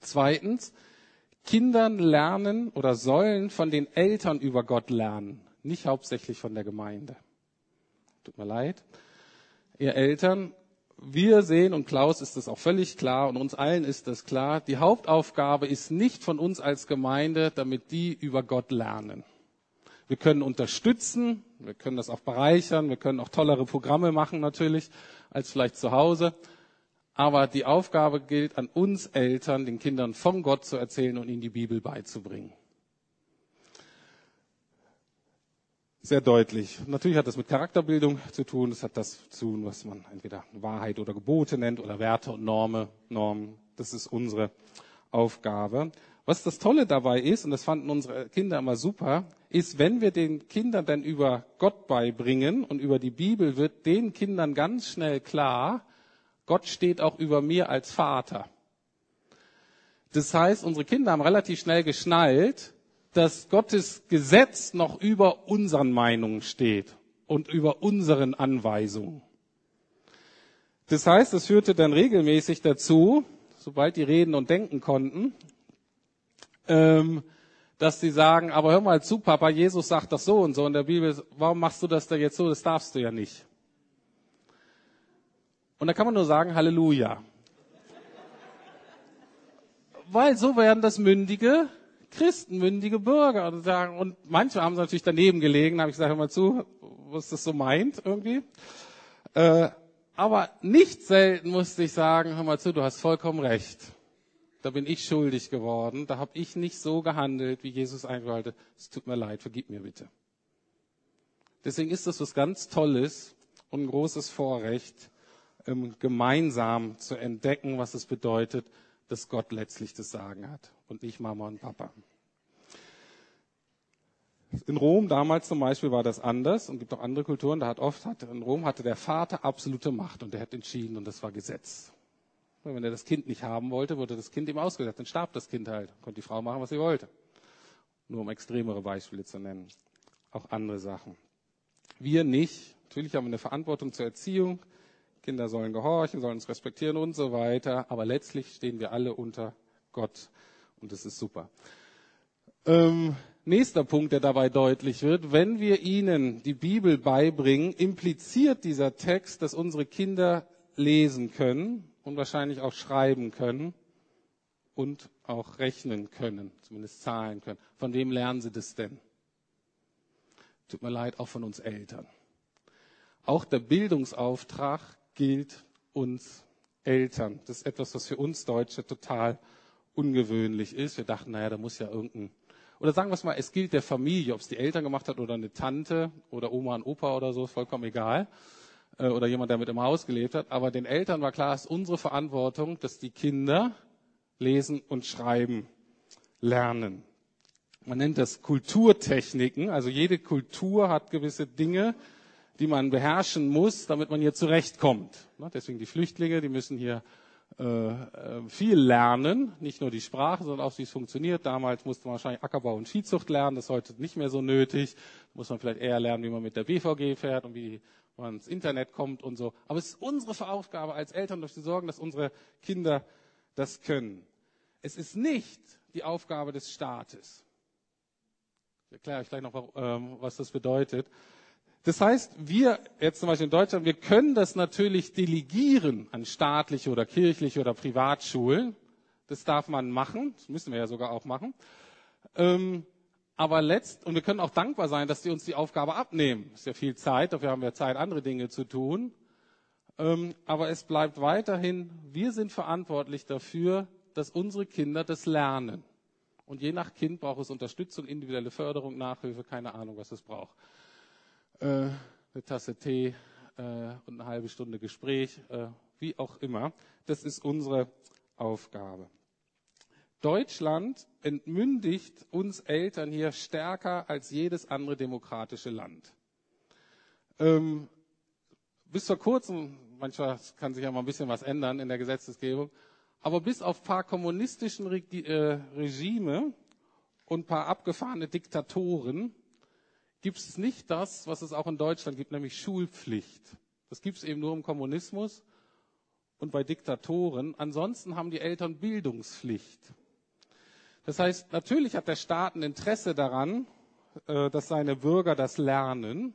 Zweitens, Kindern lernen oder sollen von den Eltern über Gott lernen, nicht hauptsächlich von der Gemeinde. Tut mir leid. Ihr Eltern, wir sehen, und Klaus ist das auch völlig klar, und uns allen ist das klar, die Hauptaufgabe ist nicht von uns als Gemeinde, damit die über Gott lernen. Wir können unterstützen, wir können das auch bereichern, wir können auch tollere Programme machen natürlich als vielleicht zu Hause. Aber die Aufgabe gilt an uns Eltern, den Kindern von Gott zu erzählen und ihnen die Bibel beizubringen. Sehr deutlich. Natürlich hat das mit Charakterbildung zu tun. Das hat das zu tun, was man entweder Wahrheit oder Gebote nennt oder Werte und Normen. Normen. Das ist unsere Aufgabe. Was das Tolle dabei ist, und das fanden unsere Kinder immer super, ist, wenn wir den Kindern dann über Gott beibringen und über die Bibel, wird den Kindern ganz schnell klar, Gott steht auch über mir als Vater. Das heißt, unsere Kinder haben relativ schnell geschnallt, dass Gottes Gesetz noch über unseren Meinungen steht und über unseren Anweisungen. Das heißt, es führte dann regelmäßig dazu, sobald die reden und denken konnten, ähm, dass sie sagen, aber hör mal zu, Papa, Jesus sagt das so und so in der Bibel, warum machst du das da jetzt so? Das darfst du ja nicht. Und da kann man nur sagen, Halleluja. Weil so werden das mündige Christen, mündige Bürger. Und, sagen, und manche haben natürlich daneben gelegen, habe ich gesagt, hör mal zu, was das so meint irgendwie. Äh, aber nicht selten musste ich sagen, hör mal zu, du hast vollkommen recht. Da bin ich schuldig geworden. Da habe ich nicht so gehandelt, wie Jesus eigentlich. Es tut mir leid, vergib mir bitte. Deswegen ist das was ganz Tolles und ein großes Vorrecht, ähm, gemeinsam zu entdecken, was es bedeutet, dass Gott letztlich das Sagen hat und nicht Mama und Papa. In Rom damals zum Beispiel war das anders und gibt auch andere Kulturen. Da hat oft hat, in Rom hatte der Vater absolute Macht und der hat entschieden und das war Gesetz. Wenn er das Kind nicht haben wollte, wurde das Kind ihm ausgesetzt. Dann starb das Kind halt. Konnte die Frau machen, was sie wollte. Nur um extremere Beispiele zu nennen. Auch andere Sachen. Wir nicht. Natürlich haben wir eine Verantwortung zur Erziehung. Kinder sollen gehorchen, sollen uns respektieren und so weiter. Aber letztlich stehen wir alle unter Gott. Und das ist super. Ähm, nächster Punkt, der dabei deutlich wird. Wenn wir ihnen die Bibel beibringen, impliziert dieser Text, dass unsere Kinder lesen können und wahrscheinlich auch schreiben können und auch rechnen können, zumindest zahlen können. Von wem lernen sie das denn? Tut mir leid, auch von uns Eltern. Auch der Bildungsauftrag gilt uns Eltern. Das ist etwas, was für uns Deutsche total ungewöhnlich ist. Wir dachten, naja, da muss ja irgendein, oder sagen wir es mal, es gilt der Familie, ob es die Eltern gemacht hat oder eine Tante oder Oma und Opa oder so, vollkommen egal. Äh, oder jemand, der mit im Haus gelebt hat. Aber den Eltern war klar, es ist unsere Verantwortung, dass die Kinder lesen und schreiben lernen. Man nennt das Kulturtechniken. Also jede Kultur hat gewisse Dinge, die man beherrschen muss, damit man hier zurechtkommt. Deswegen die Flüchtlinge, die müssen hier äh, äh, viel lernen, nicht nur die Sprache, sondern auch wie es funktioniert. Damals musste man wahrscheinlich Ackerbau und Viehzucht lernen, das ist heute nicht mehr so nötig. Da muss man vielleicht eher lernen, wie man mit der BVG fährt und wie man ins Internet kommt und so. Aber es ist unsere Aufgabe als Eltern, dafür zu sorgen, dass unsere Kinder das können. Es ist nicht die Aufgabe des Staates. Ich erkläre euch gleich noch, ähm, was das bedeutet. Das heißt, wir jetzt zum Beispiel in Deutschland, wir können das natürlich delegieren an staatliche oder kirchliche oder Privatschulen. Das darf man machen, das müssen wir ja sogar auch machen. Ähm, aber letzt, und wir können auch dankbar sein, dass die uns die Aufgabe abnehmen. Ist ja viel Zeit, dafür haben wir Zeit, andere Dinge zu tun. Ähm, aber es bleibt weiterhin, wir sind verantwortlich dafür, dass unsere Kinder das lernen. Und je nach Kind braucht es Unterstützung, individuelle Förderung, Nachhilfe, keine Ahnung, was es braucht eine Tasse Tee äh, und eine halbe Stunde Gespräch, äh, wie auch immer. Das ist unsere Aufgabe. Deutschland entmündigt uns Eltern hier stärker als jedes andere demokratische Land. Ähm, bis vor kurzem, manchmal kann sich ja mal ein bisschen was ändern in der Gesetzesgebung, aber bis auf ein paar kommunistischen Re äh, Regime und ein paar abgefahrene Diktatoren gibt es nicht das, was es auch in Deutschland gibt, nämlich Schulpflicht. Das gibt es eben nur im Kommunismus und bei Diktatoren. Ansonsten haben die Eltern Bildungspflicht. Das heißt, natürlich hat der Staat ein Interesse daran, äh, dass seine Bürger das lernen.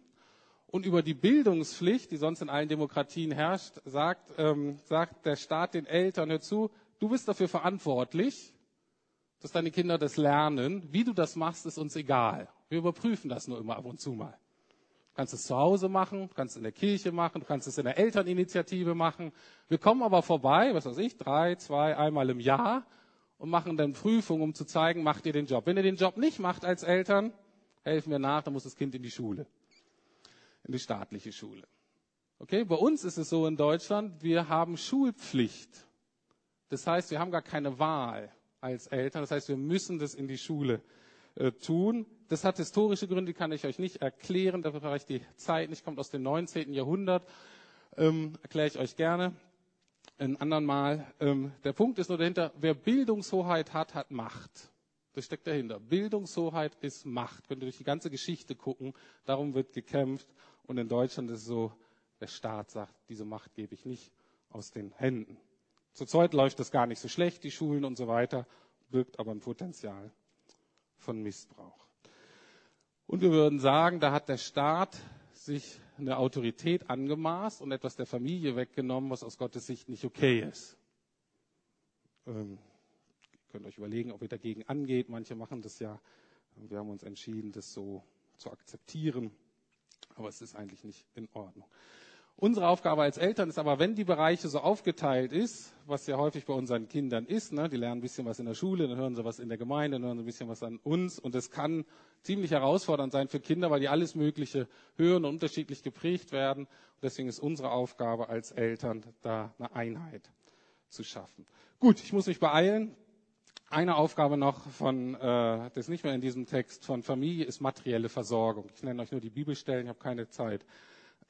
Und über die Bildungspflicht, die sonst in allen Demokratien herrscht, sagt, ähm, sagt der Staat den Eltern, hör du bist dafür verantwortlich, dass deine Kinder das lernen. Wie du das machst, ist uns egal. Wir überprüfen das nur immer ab und zu mal. Du kannst es zu Hause machen, du kannst es in der Kirche machen, du kannst es in der Elterninitiative machen. Wir kommen aber vorbei, was weiß ich, drei, zwei, einmal im Jahr und machen dann Prüfungen, um zu zeigen, macht ihr den Job. Wenn ihr den Job nicht macht als Eltern, helfen wir nach, dann muss das Kind in die Schule. In die staatliche Schule. Okay, bei uns ist es so in Deutschland, wir haben Schulpflicht. Das heißt, wir haben gar keine Wahl als Eltern. Das heißt, wir müssen das in die Schule äh, tun. Das hat historische Gründe, kann ich euch nicht erklären. Dafür brauche ich die Zeit nicht. Kommt aus dem 19. Jahrhundert. Ähm, erkläre ich euch gerne ein anderen Mal. Ähm, der Punkt ist nur dahinter, wer Bildungshoheit hat, hat Macht. Das steckt dahinter. Bildungshoheit ist Macht. Könnt ihr durch die ganze Geschichte gucken. Darum wird gekämpft. Und in Deutschland ist es so, der Staat sagt, diese Macht gebe ich nicht aus den Händen. Zurzeit läuft das gar nicht so schlecht, die Schulen und so weiter, birgt aber ein Potenzial von Missbrauch. Und wir würden sagen, da hat der Staat sich eine Autorität angemaßt und etwas der Familie weggenommen, was aus Gottes Sicht nicht okay ist. Ähm, ihr könnt euch überlegen, ob ihr dagegen angeht. Manche machen das ja. Wir haben uns entschieden, das so zu akzeptieren. Aber es ist eigentlich nicht in Ordnung. Unsere Aufgabe als Eltern ist aber, wenn die Bereiche so aufgeteilt ist, was ja häufig bei unseren Kindern ist, ne, die lernen ein bisschen was in der Schule, dann hören sie was in der Gemeinde, dann hören sie ein bisschen was an uns und es kann ziemlich herausfordernd sein für Kinder, weil die alles Mögliche hören und unterschiedlich geprägt werden. Und deswegen ist unsere Aufgabe als Eltern, da eine Einheit zu schaffen. Gut, ich muss mich beeilen. Eine Aufgabe noch von, äh, das ist nicht mehr in diesem Text, von Familie ist materielle Versorgung. Ich nenne euch nur die Bibelstellen, ich habe keine Zeit.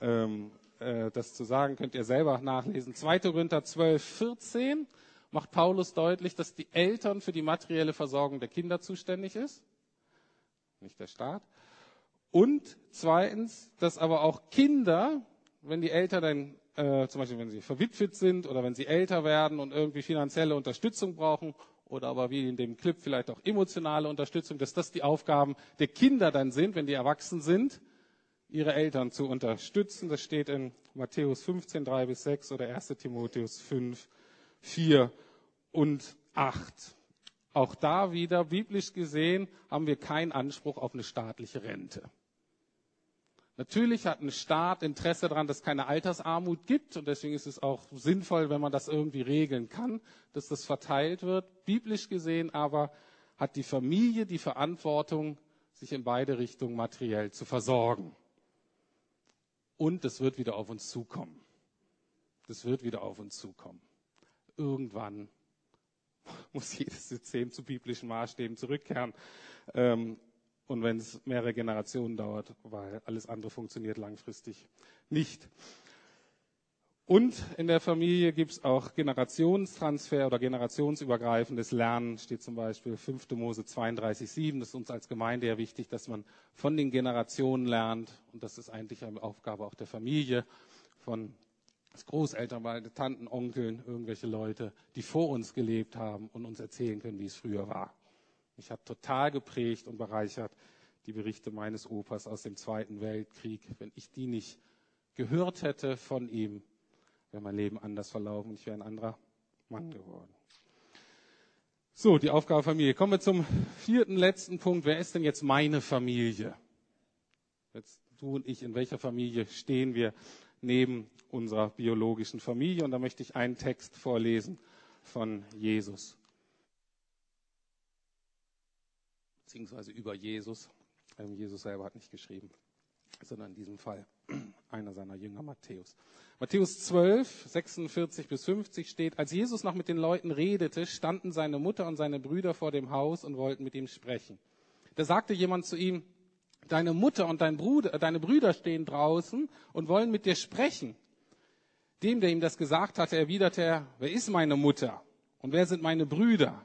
Ähm, äh, das zu sagen, könnt ihr selber nachlesen. 2. Korinther 12, 14 macht Paulus deutlich, dass die Eltern für die materielle Versorgung der Kinder zuständig ist, nicht der Staat. Und zweitens, dass aber auch Kinder, wenn die Eltern dann, äh, zum Beispiel wenn sie verwitwet sind oder wenn sie älter werden und irgendwie finanzielle Unterstützung brauchen oder aber wie in dem Clip vielleicht auch emotionale Unterstützung, dass das die Aufgaben der Kinder dann sind, wenn die erwachsen sind ihre Eltern zu unterstützen. Das steht in Matthäus 15, 3 bis 6 oder 1 Timotheus 5, 4 und 8. Auch da wieder, biblisch gesehen, haben wir keinen Anspruch auf eine staatliche Rente. Natürlich hat ein Staat Interesse daran, dass es keine Altersarmut gibt und deswegen ist es auch sinnvoll, wenn man das irgendwie regeln kann, dass das verteilt wird. Biblisch gesehen aber hat die Familie die Verantwortung, sich in beide Richtungen materiell zu versorgen. Und es wird wieder auf uns zukommen. Das wird wieder auf uns zukommen. Irgendwann [laughs] muss jedes System zu biblischen Maßstäben zurückkehren. Ähm, und wenn es mehrere Generationen dauert, weil alles andere funktioniert langfristig nicht. Und in der Familie gibt es auch Generationstransfer oder generationsübergreifendes Lernen, steht zum Beispiel 5. Mose 32,7. Das ist uns als Gemeinde ja wichtig, dass man von den Generationen lernt. Und das ist eigentlich eine Aufgabe auch der Familie, von Großeltern, Tanten, Onkeln, irgendwelche Leute, die vor uns gelebt haben und uns erzählen können, wie es früher war. Mich hat total geprägt und bereichert die Berichte meines Opas aus dem Zweiten Weltkrieg. Wenn ich die nicht gehört hätte von ihm, wäre mein Leben anders verlaufen und ich wäre ein anderer Mann geworden. So, die Aufgabe Familie. Kommen wir zum vierten, letzten Punkt. Wer ist denn jetzt meine Familie? Jetzt du und ich, in welcher Familie stehen wir neben unserer biologischen Familie? Und da möchte ich einen Text vorlesen von Jesus. Beziehungsweise über Jesus. Ähm, Jesus selber hat nicht geschrieben sondern in diesem Fall einer seiner Jünger, Matthäus. Matthäus 12, 46 bis 50 steht, als Jesus noch mit den Leuten redete, standen seine Mutter und seine Brüder vor dem Haus und wollten mit ihm sprechen. Da sagte jemand zu ihm, deine Mutter und dein Bruder, deine Brüder stehen draußen und wollen mit dir sprechen. Dem, der ihm das gesagt hatte, erwiderte er, wer ist meine Mutter und wer sind meine Brüder?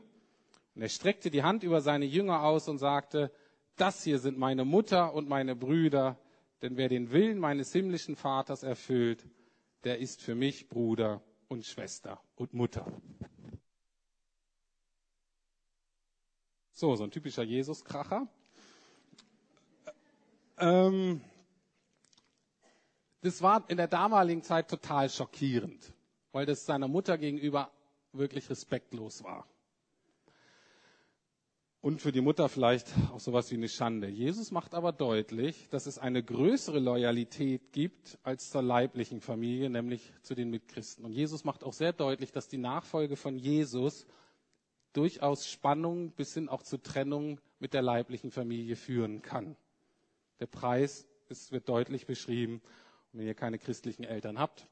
Und er streckte die Hand über seine Jünger aus und sagte, das hier sind meine Mutter und meine Brüder, denn wer den Willen meines himmlischen Vaters erfüllt, der ist für mich Bruder und Schwester und Mutter. So, so ein typischer Jesus-Kracher. Ähm, das war in der damaligen Zeit total schockierend, weil das seiner Mutter gegenüber wirklich respektlos war. Und für die Mutter vielleicht auch sowas wie eine Schande. Jesus macht aber deutlich, dass es eine größere Loyalität gibt als zur leiblichen Familie, nämlich zu den Mitchristen. Und Jesus macht auch sehr deutlich, dass die Nachfolge von Jesus durchaus Spannung bis hin auch zu Trennung mit der leiblichen Familie führen kann. Der Preis ist, wird deutlich beschrieben. Und wenn ihr keine christlichen Eltern habt,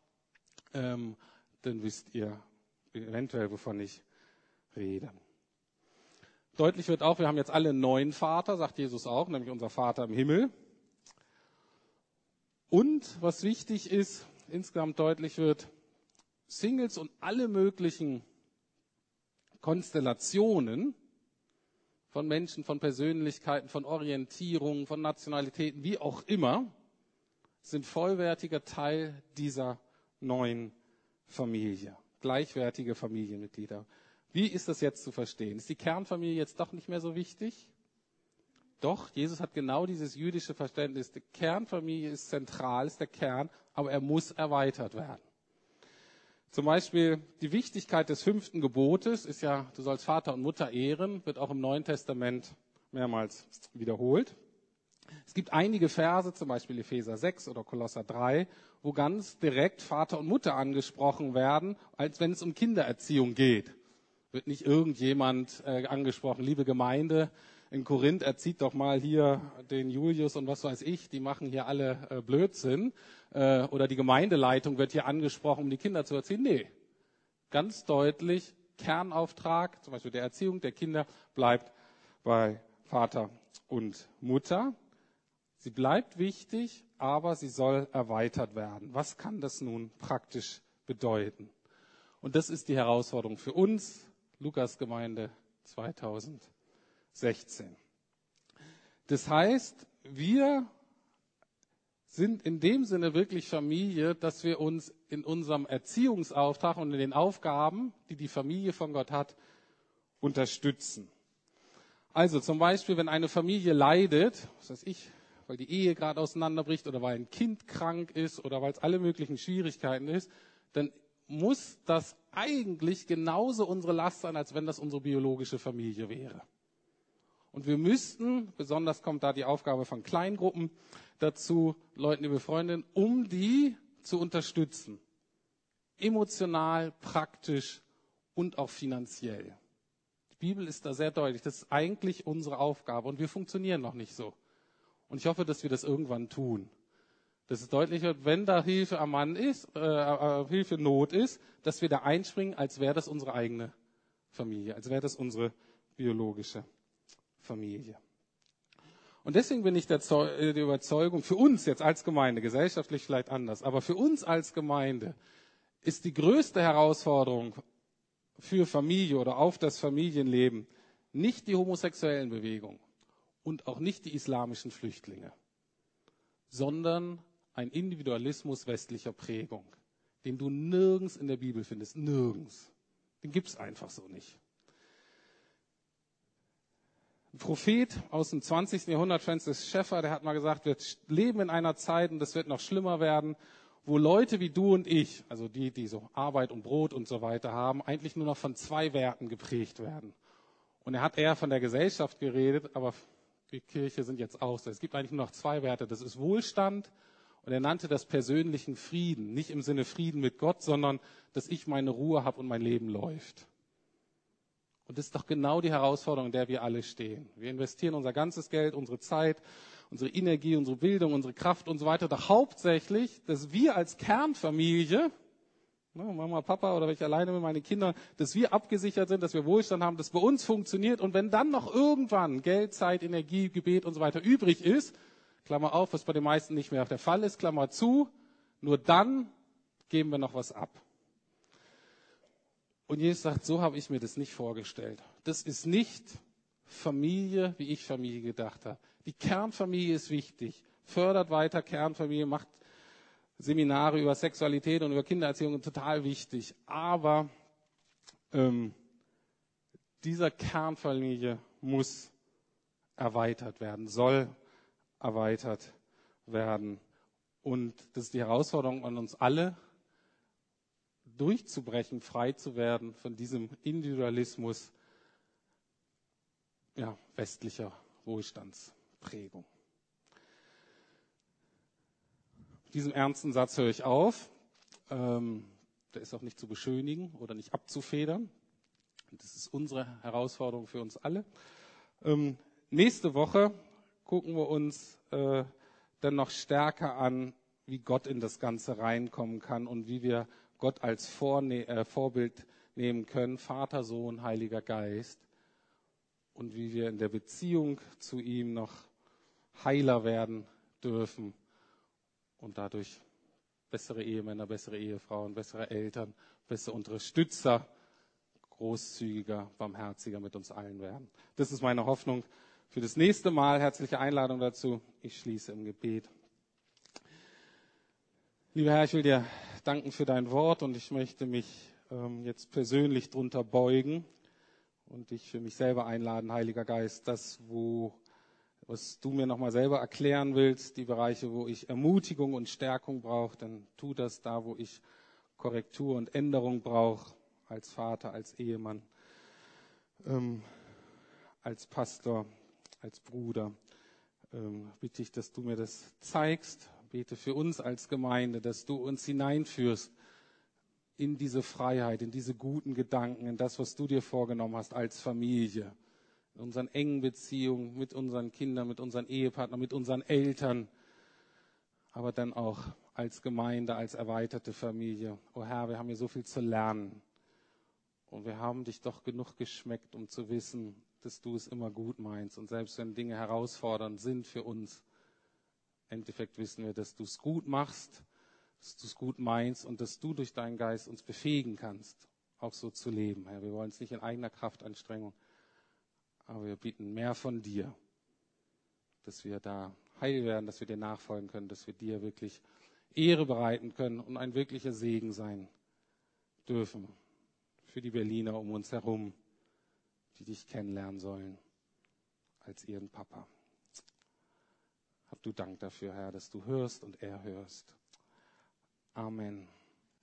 ähm, dann wisst ihr eventuell, wovon ich rede. Deutlich wird auch, wir haben jetzt alle einen neuen Vater, sagt Jesus auch, nämlich unser Vater im Himmel. Und was wichtig ist, insgesamt deutlich wird, Singles und alle möglichen Konstellationen von Menschen, von Persönlichkeiten, von Orientierungen, von Nationalitäten, wie auch immer, sind vollwertiger Teil dieser neuen Familie, gleichwertige Familienmitglieder. Wie ist das jetzt zu verstehen? Ist die Kernfamilie jetzt doch nicht mehr so wichtig? Doch, Jesus hat genau dieses jüdische Verständnis. Die Kernfamilie ist zentral, ist der Kern, aber er muss erweitert werden. Zum Beispiel die Wichtigkeit des fünften Gebotes ist ja, du sollst Vater und Mutter ehren, wird auch im Neuen Testament mehrmals wiederholt. Es gibt einige Verse, zum Beispiel Epheser 6 oder Kolosser 3, wo ganz direkt Vater und Mutter angesprochen werden, als wenn es um Kindererziehung geht wird nicht irgendjemand äh, angesprochen, liebe Gemeinde in Korinth, erzieht doch mal hier den Julius und was weiß ich, die machen hier alle äh, Blödsinn. Äh, oder die Gemeindeleitung wird hier angesprochen, um die Kinder zu erziehen. Nee, ganz deutlich, Kernauftrag, zum Beispiel der Erziehung der Kinder, bleibt bei Vater und Mutter. Sie bleibt wichtig, aber sie soll erweitert werden. Was kann das nun praktisch bedeuten? Und das ist die Herausforderung für uns, Lukasgemeinde 2016. Das heißt, wir sind in dem Sinne wirklich Familie, dass wir uns in unserem Erziehungsauftrag und in den Aufgaben, die die Familie von Gott hat, unterstützen. Also zum Beispiel, wenn eine Familie leidet, was weiß ich, weil die Ehe gerade auseinanderbricht oder weil ein Kind krank ist oder weil es alle möglichen Schwierigkeiten ist, dann muss das eigentlich genauso unsere Last sein, als wenn das unsere biologische Familie wäre. Und wir müssten, besonders kommt da die Aufgabe von Kleingruppen dazu, Leuten, die befreundet, um die zu unterstützen. Emotional, praktisch und auch finanziell. Die Bibel ist da sehr deutlich. Das ist eigentlich unsere Aufgabe und wir funktionieren noch nicht so. Und ich hoffe, dass wir das irgendwann tun dass es deutlich wird, wenn da Hilfe am Mann ist, äh, äh, Hilfe Not ist, dass wir da einspringen, als wäre das unsere eigene Familie, als wäre das unsere biologische Familie. Und deswegen bin ich der, äh, der Überzeugung, für uns jetzt als Gemeinde, gesellschaftlich vielleicht anders, aber für uns als Gemeinde ist die größte Herausforderung für Familie oder auf das Familienleben nicht die homosexuellen Bewegungen und auch nicht die islamischen Flüchtlinge, sondern ein Individualismus westlicher Prägung, den du nirgends in der Bibel findest, nirgends. Den gibt's einfach so nicht. Ein Prophet aus dem 20. Jahrhundert, Francis Schaeffer, der hat mal gesagt, wir leben in einer Zeit, und das wird noch schlimmer werden, wo Leute wie du und ich, also die, die so Arbeit und Brot und so weiter haben, eigentlich nur noch von zwei Werten geprägt werden. Und er hat eher von der Gesellschaft geredet, aber die Kirche sind jetzt auch so. Es gibt eigentlich nur noch zwei Werte. Das ist Wohlstand und er nannte das persönlichen Frieden, nicht im Sinne Frieden mit Gott, sondern dass ich meine Ruhe habe und mein Leben läuft. Und das ist doch genau die Herausforderung, in der wir alle stehen. Wir investieren unser ganzes Geld, unsere Zeit, unsere Energie, unsere Bildung, unsere Kraft und so weiter, doch hauptsächlich, dass wir als Kernfamilie, ne, Mama, Papa oder wenn ich alleine mit meinen Kindern, dass wir abgesichert sind, dass wir Wohlstand haben, dass bei uns funktioniert und wenn dann noch irgendwann Geld, Zeit, Energie, Gebet und so weiter übrig ist, Klammer auf, was bei den meisten nicht mehr der Fall ist, Klammer zu, nur dann geben wir noch was ab. Und Jesus sagt, so habe ich mir das nicht vorgestellt. Das ist nicht Familie, wie ich Familie gedacht habe. Die Kernfamilie ist wichtig. Fördert weiter Kernfamilie, macht Seminare über Sexualität und über Kindererziehung total wichtig. Aber ähm, dieser Kernfamilie muss erweitert werden, soll erweitert werden. Und das ist die Herausforderung an uns alle, durchzubrechen, frei zu werden von diesem Individualismus, ja, westlicher Wohlstandsprägung. Mit diesem ernsten Satz höre ich auf. Ähm, der ist auch nicht zu beschönigen oder nicht abzufedern. Das ist unsere Herausforderung für uns alle. Ähm, nächste Woche gucken wir uns äh, dann noch stärker an, wie Gott in das Ganze reinkommen kann und wie wir Gott als Vorne äh, Vorbild nehmen können, Vater, Sohn, Heiliger Geist, und wie wir in der Beziehung zu ihm noch heiler werden dürfen und dadurch bessere Ehemänner, bessere Ehefrauen, bessere Eltern, bessere Unterstützer, großzügiger, barmherziger mit uns allen werden. Das ist meine Hoffnung für das nächste Mal. Herzliche Einladung dazu. Ich schließe im Gebet. Lieber Herr, ich will dir danken für dein Wort und ich möchte mich ähm, jetzt persönlich drunter beugen und dich für mich selber einladen, Heiliger Geist, das, wo, was du mir nochmal selber erklären willst, die Bereiche, wo ich Ermutigung und Stärkung brauche, dann tu das da, wo ich Korrektur und Änderung brauche, als Vater, als Ehemann, ähm, als Pastor, als Bruder. Ähm, bitte ich, dass du mir das zeigst. Bete für uns als Gemeinde, dass du uns hineinführst in diese Freiheit, in diese guten Gedanken, in das, was du dir vorgenommen hast als Familie, in unseren engen Beziehungen mit unseren Kindern, mit unseren Ehepartnern, mit unseren Eltern, aber dann auch als Gemeinde, als erweiterte Familie. Oh Herr, wir haben hier so viel zu lernen. Und wir haben dich doch genug geschmeckt, um zu wissen, dass du es immer gut meinst. Und selbst wenn Dinge herausfordernd sind für uns, im Endeffekt wissen wir, dass du es gut machst dass du es gut meinst und dass du durch deinen Geist uns befähigen kannst, auch so zu leben. Herr, wir wollen es nicht in eigener Kraftanstrengung, aber wir bieten mehr von dir, dass wir da heil werden, dass wir dir nachfolgen können, dass wir dir wirklich Ehre bereiten können und ein wirklicher Segen sein dürfen für die Berliner um uns herum, die dich kennenlernen sollen als ihren Papa. Hab du Dank dafür, Herr, dass du hörst und er hörst. Amen.